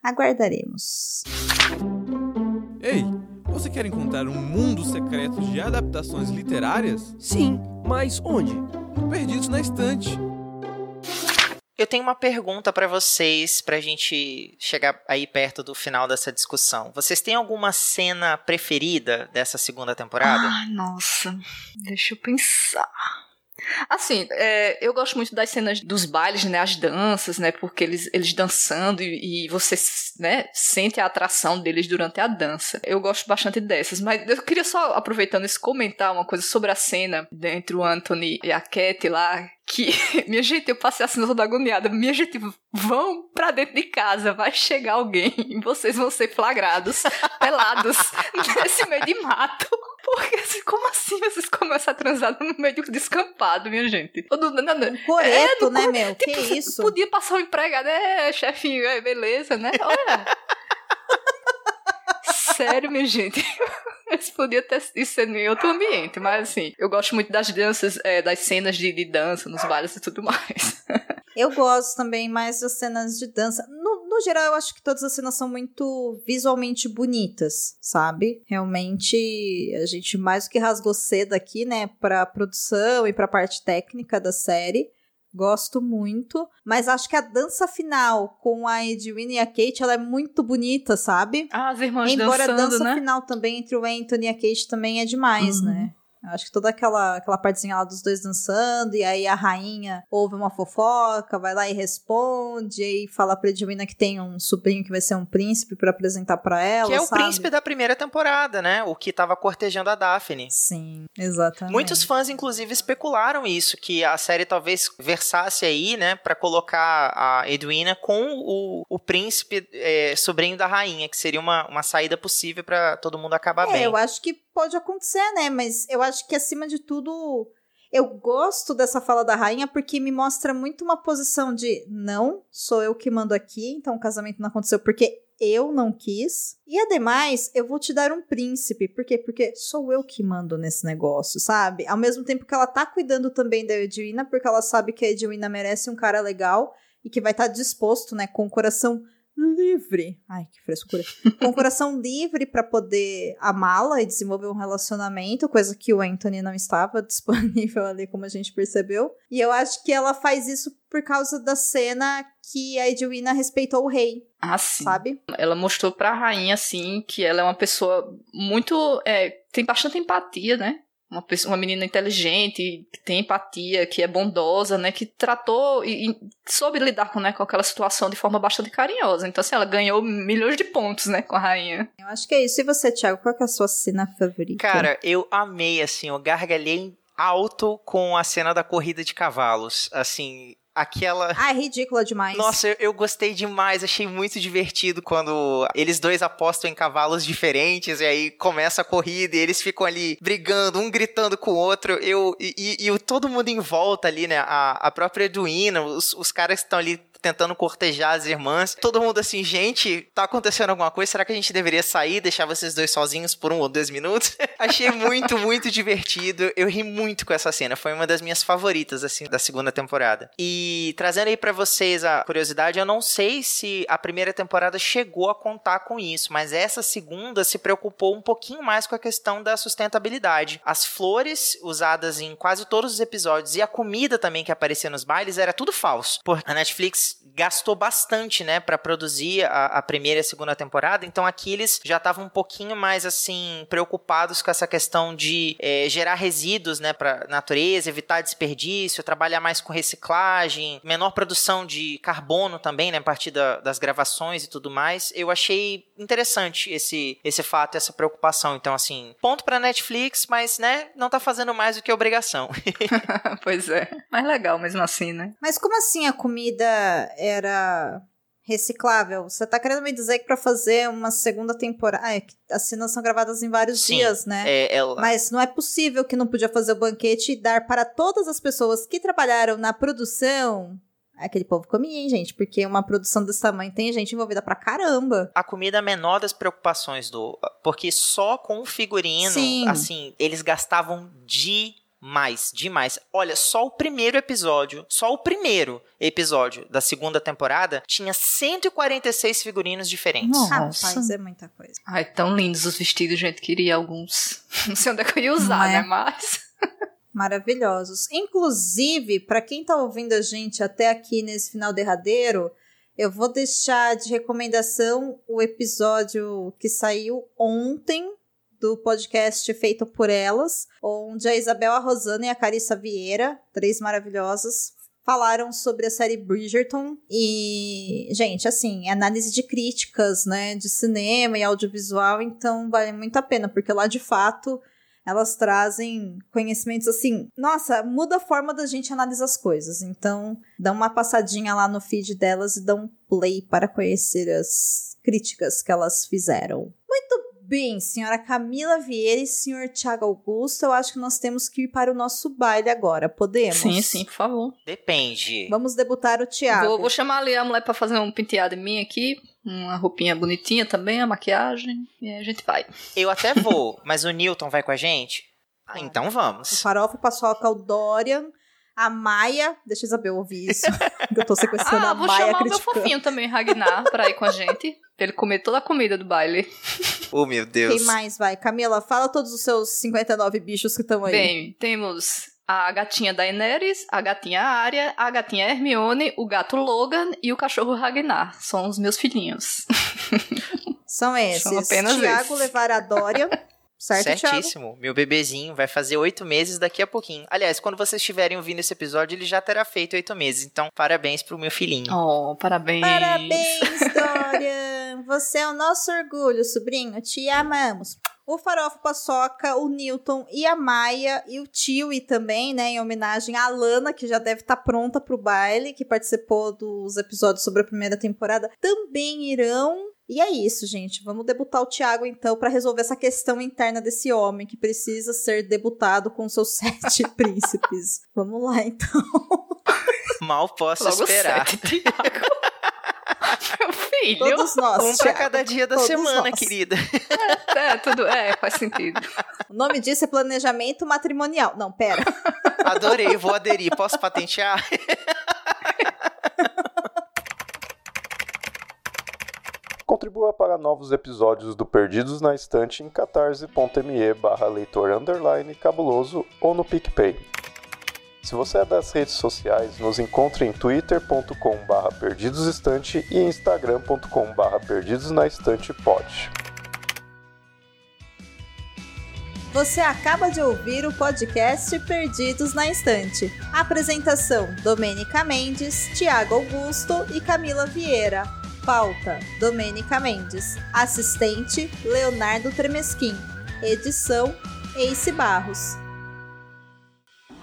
Aguardaremos. Ei, você quer encontrar um mundo secreto de adaptações literárias? Sim, mas onde? Perdidos na estante. Eu tenho uma pergunta para vocês, pra gente chegar aí perto do final dessa discussão. Vocês têm alguma cena preferida dessa segunda temporada? Ah, nossa. Deixa eu pensar. Assim, é, eu gosto muito das cenas dos bailes, né? As danças, né? Porque eles, eles dançando e, e, você né, sente a atração deles durante a dança. Eu gosto bastante dessas. Mas eu queria só, aproveitando isso, comentar uma coisa sobre a cena entre o Anthony e a Cat lá. Que, minha gente, eu passei a cena toda agoniada. Minha gente, vão pra dentro de casa, vai chegar alguém e vocês vão ser flagrados, pelados, nesse meio de mato. Porque assim, como assim vocês começam a transar no meio do descampado, minha gente? Um coreto, é, né, meu? Tipo, que isso? Podia passar um empregado, é, chefinho, é, beleza, né? Olha. Sério, minha gente. Isso podia ter isso em outro ambiente, mas assim, eu gosto muito das danças, é, das cenas de, de dança nos bailes e tudo mais. Eu gosto também mais das cenas de dança. No, no geral, eu acho que todas as cenas são muito visualmente bonitas, sabe? Realmente, a gente mais do que rasgou cedo aqui, né, pra produção e pra parte técnica da série. Gosto muito, mas acho que a dança final com a Edwina e a Kate, ela é muito bonita, sabe? Ah, as irmãs Embora dançando, a dança né? final também entre o Anthony e a Kate também é demais, Uhum. né? Acho que toda aquela, aquela partezinha lá dos dois dançando, e aí a rainha ouve uma fofoca, vai lá e responde, e fala pra Edwina que tem um sobrinho que vai ser um príncipe pra apresentar pra ela. que é o sabe? príncipe da primeira temporada, né? O que tava cortejando a Daphne. Sim, exatamente. Muitos fãs, inclusive, especularam isso, que a série talvez versasse aí, né, pra colocar a Edwina com o, o príncipe é, sobrinho da rainha, que seria uma, uma saída possível pra todo mundo acabar É, bem. eu acho que pode acontecer, né? Mas eu acho que acima de tudo. Eu gosto dessa fala da rainha porque me mostra muito uma posição de não, sou eu que mando aqui, então o casamento não aconteceu porque eu não quis. E ademais, eu vou te dar um príncipe. Por quê? Porque sou eu que mando nesse negócio, sabe? Ao mesmo tempo que ela tá cuidando também da Edwina, porque ela sabe que a Edwina merece um cara legal e que vai estar disposto, né, com o coração livre. Ai, que frescura. Com o coração livre para poder amá-la e desenvolver um relacionamento, coisa que o Anthony não estava disponível ali, como a gente percebeu. E eu acho que ela faz isso por causa da cena que a Edwina respeitou o rei, Ah, sim. sabe? Ela mostrou pra rainha, assim, que ela é uma pessoa muito. É, tem bastante empatia, né? Uma, pessoa, uma menina inteligente, que tem empatia, que é bondosa, né? Que tratou e, e soube lidar com, né, com aquela situação de forma bastante carinhosa. Então, assim, ela ganhou milhões de pontos, né, com a rainha. Eu acho que é isso. E você, Thiago, qual que é a sua cena favorita? Cara, eu amei, assim, eu gargalhei alto com a cena da corrida de cavalos. Assim, aquela. Ah, é ridícula demais. Nossa, eu, eu gostei demais, achei muito divertido quando eles dois apostam em cavalos diferentes e aí começa a corrida e eles ficam ali brigando, um gritando com o outro. Eu, e, e- e o- todo mundo em volta ali, né? A, a própria Edwina, os, os caras que estão ali tentando cortejar as irmãs. Todo mundo assim, gente, tá acontecendo alguma coisa? Será que a gente deveria sair, deixar vocês dois sozinhos por um ou dois minutos? Achei muito, muito divertido. Eu ri muito com essa cena. Foi uma das minhas favoritas, assim, da segunda temporada. E trazendo aí para vocês a curiosidade, eu não sei se a primeira temporada chegou a contar com isso, mas essa segunda se preocupou um pouquinho mais com a questão da sustentabilidade. As flores usadas em quase todos os episódios e a comida também que aparecia nos bailes era tudo falso. Porque a Netflix gastou bastante, né, para produzir a, a, primeira e a segunda temporada, então aqui eles já estavam um pouquinho mais, assim, preocupados com essa questão de é, gerar resíduos, né, pra natureza, evitar desperdício, trabalhar mais com reciclagem, menor produção de carbono também, né, a partir da, das gravações e tudo mais. Eu achei interessante esse, esse fato, essa preocupação. Então, assim, ponto pra Netflix, mas, né, não tá fazendo mais do que obrigação. pois é. Mas legal mesmo assim, né? Mas como assim a comida era reciclável? Você tá querendo me dizer que pra fazer uma segunda temporada. Ah, é as cenas são gravadas em vários Sim, dias, né? É, ela... Mas não é possível que não podia fazer o banquete e dar para todas as pessoas que trabalharam na produção Aquele povo comia, hein, gente? Porque uma produção desse tamanho tem gente envolvida pra caramba. A comida é a menor das preocupações do. Porque só com o figurino, Sim. assim, eles gastavam demais, demais. Olha, só o primeiro episódio, só o primeiro episódio da segunda temporada tinha 146 figurinos diferentes. Nossa. Rapaz, é muita coisa. Ai, tão lindos os vestidos, gente. Queria alguns. Não sei onde é que eu ia usar, é? né? Mas. Maravilhosos. Inclusive, para quem tá ouvindo a gente até aqui nesse final derradeiro, eu vou deixar de recomendação o episódio que saiu ontem do podcast feito por elas, onde a Isabel, a Rosana e a Carissa Vieira, três maravilhosas, falaram sobre a série Bridgerton e, gente, assim, é análise de críticas, né, de cinema e audiovisual, então vale muito a pena, porque lá de fato elas trazem conhecimentos assim, nossa, muda a forma da gente analisar as coisas. Então, dá uma passadinha lá no feed delas e dá um play para conhecer as críticas que elas fizeram. Muito bem, senhora Camila Vieira e senhor Tiago Augusto, eu acho que nós temos que ir para o nosso baile agora. Podemos? Sim, sim, por favor. Depende. Vamos debutar o Tiago. Vou, vou chamar ali a mulher pra fazer um penteado em mim aqui. Uma roupinha bonitinha também, a maquiagem. E aí a gente vai. Eu até vou, mas o Newton vai com a gente? Ah, então O vamos. Farofa, Paçoca, o Dorian, a Maia. Deixa a Isabel ouvir isso. eu tô sequestrando Ah, a vou Maia chamar o meu fofinho também, Ragnar, pra ir com a gente. Pra ele comer toda a comida do baile. Oh, meu Deus. Quem mais vai? Camila, fala todos os seus 59 bichos que estão aí. Bem, temos a gatinha Daenerys, a gatinha Arya, a gatinha Hermione, o gato Logan e o cachorro Ragnar. São os meus filhinhos. São esses. São apenas Tiago esses. levar a Dória. Certo, Thiago? Certíssimo. Meu bebezinho vai fazer oito meses daqui a pouquinho. Aliás, quando vocês estiverem ouvindo esse episódio, ele já terá feito oito meses. Então, parabéns pro meu filhinho. Oh, parabéns. Parabéns, Dorian! Você é o nosso orgulho, sobrinho. Te amamos. O Farofa Paçoca, o Newton e a Maia e o Tio e também, né, em homenagem à Lana, que já deve estar pronta pro baile, que participou dos episódios sobre a primeira temporada, também irão. E é isso, gente. Vamos debutar o Thiago então para resolver essa questão interna desse homem que precisa ser debutado com seus sete príncipes. Vamos lá, então. Mal posso Logo esperar. sete, Thiago. Meu filho. Todos nós. Um pra cada dia da semana, nós. querida. É, tudo. É, faz sentido. O nome disso é planejamento matrimonial. Não, pera. Adorei, vou aderir. Posso patentear? Contribua para novos episódios do Perdidos na Estante em catarse.me barra leitor underline cabuloso ou no PicPay. Se você é das redes sociais, nos encontre em twitter.com barra perdidosestante e instagram.com barra perdidosnaestantepod. Você acaba de ouvir o podcast Perdidos na Estante. Apresentação: Domênica Mendes, Tiago Augusto e Camila Vieira. Pauta: Domênica Mendes. Assistente: Leonardo Tremesquim. Edição: Ace Barros.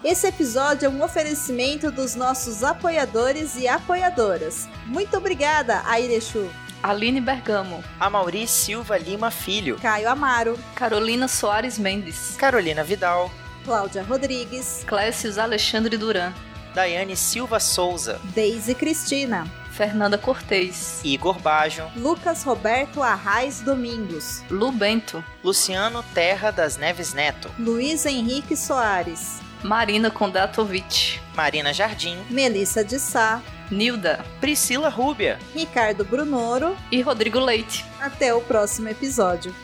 Esse episódio é um oferecimento dos nossos apoiadores e apoiadoras. Muito obrigada, Airechu, Aline Bergamo, Amauri Silva Lima Filho. Caio Amaro, Carolina Soares Mendes, Carolina Vidal. Cláudia Rodrigues, Clécius Alexandre Duran, Daiane Silva Souza. Deise Cristina, Fernanda Cortez, Igor Bajo, Lucas Roberto Arraes Domingos, Lu Bento, Luciano Terra das Neves Neto, Luiz Henrique Soares, Marina Kondatovic, Marina Jardim, Melissa de Sá, Nilda Priscila Rúbia. Ricardo Brunoro. e Rodrigo Leite. Até o próximo episódio.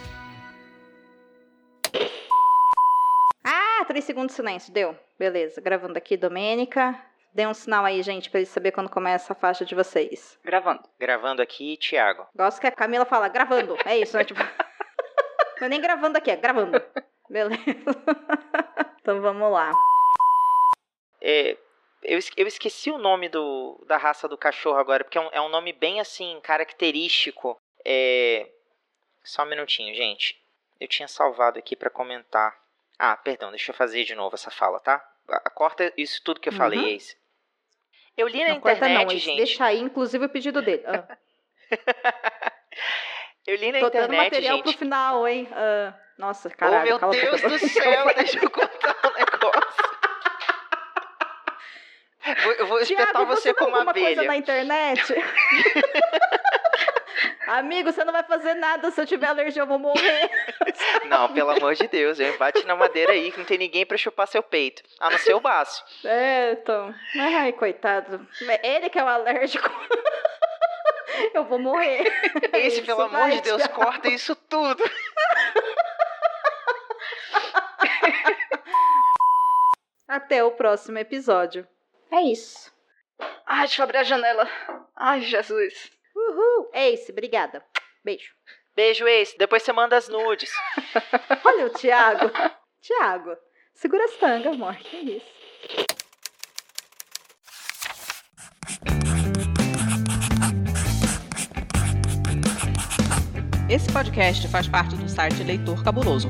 Ah, três segundos de silêncio. Deu. Beleza. Gravando aqui, Domênica. Dê um sinal aí, gente, pra eles saber quando começa a faixa de vocês. Gravando. Gravando aqui, Thiago. Gosto que a Camila fala gravando. É isso, né? Tipo... Não é nem gravando aqui, é gravando. Beleza. então vamos lá. É, eu, eu esqueci o nome do, da raça do cachorro agora, porque é um, é um nome bem assim, característico. É. Só um minutinho, gente. Eu tinha salvado aqui pra comentar. Ah, perdão, deixa eu fazer de novo essa fala, tá? Corta isso tudo que eu Uhum. falei, Ace. Eu li na Não corta internet, não, Ace. gente. Deixa aí, inclusive, o pedido dele. Ah, Eu li na tô dando internet, material gente. pro final, hein? Ah, nossa, caralho. oh, meu Deus do céu, deixa eu contar um negócio. Vou- eu vou espetar Tiago, você viu como alguma coisa abelha. na internet? Amigo, você não vai fazer nada. Se eu tiver alergia, eu vou morrer. Não, pelo amor de Deus, bate na madeira aí que não tem ninguém pra chupar seu peito. A não ser o baço. É, então. Ai, coitado. Ele que é o alérgico. Eu vou morrer. É Esse, isso, pelo amor vai, de Deus, Tiago. corta isso tudo. Até o próximo episódio. É isso. Ai, deixa eu abrir a janela. Ai, Jesus. Uhul. Ace, obrigada. Beijo. Beijo, Ace. Depois você manda as nudes. Olha o Thiago. Thiago, segura as tangas, amor. Que isso? Esse podcast faz parte do site Leitor Cabuloso.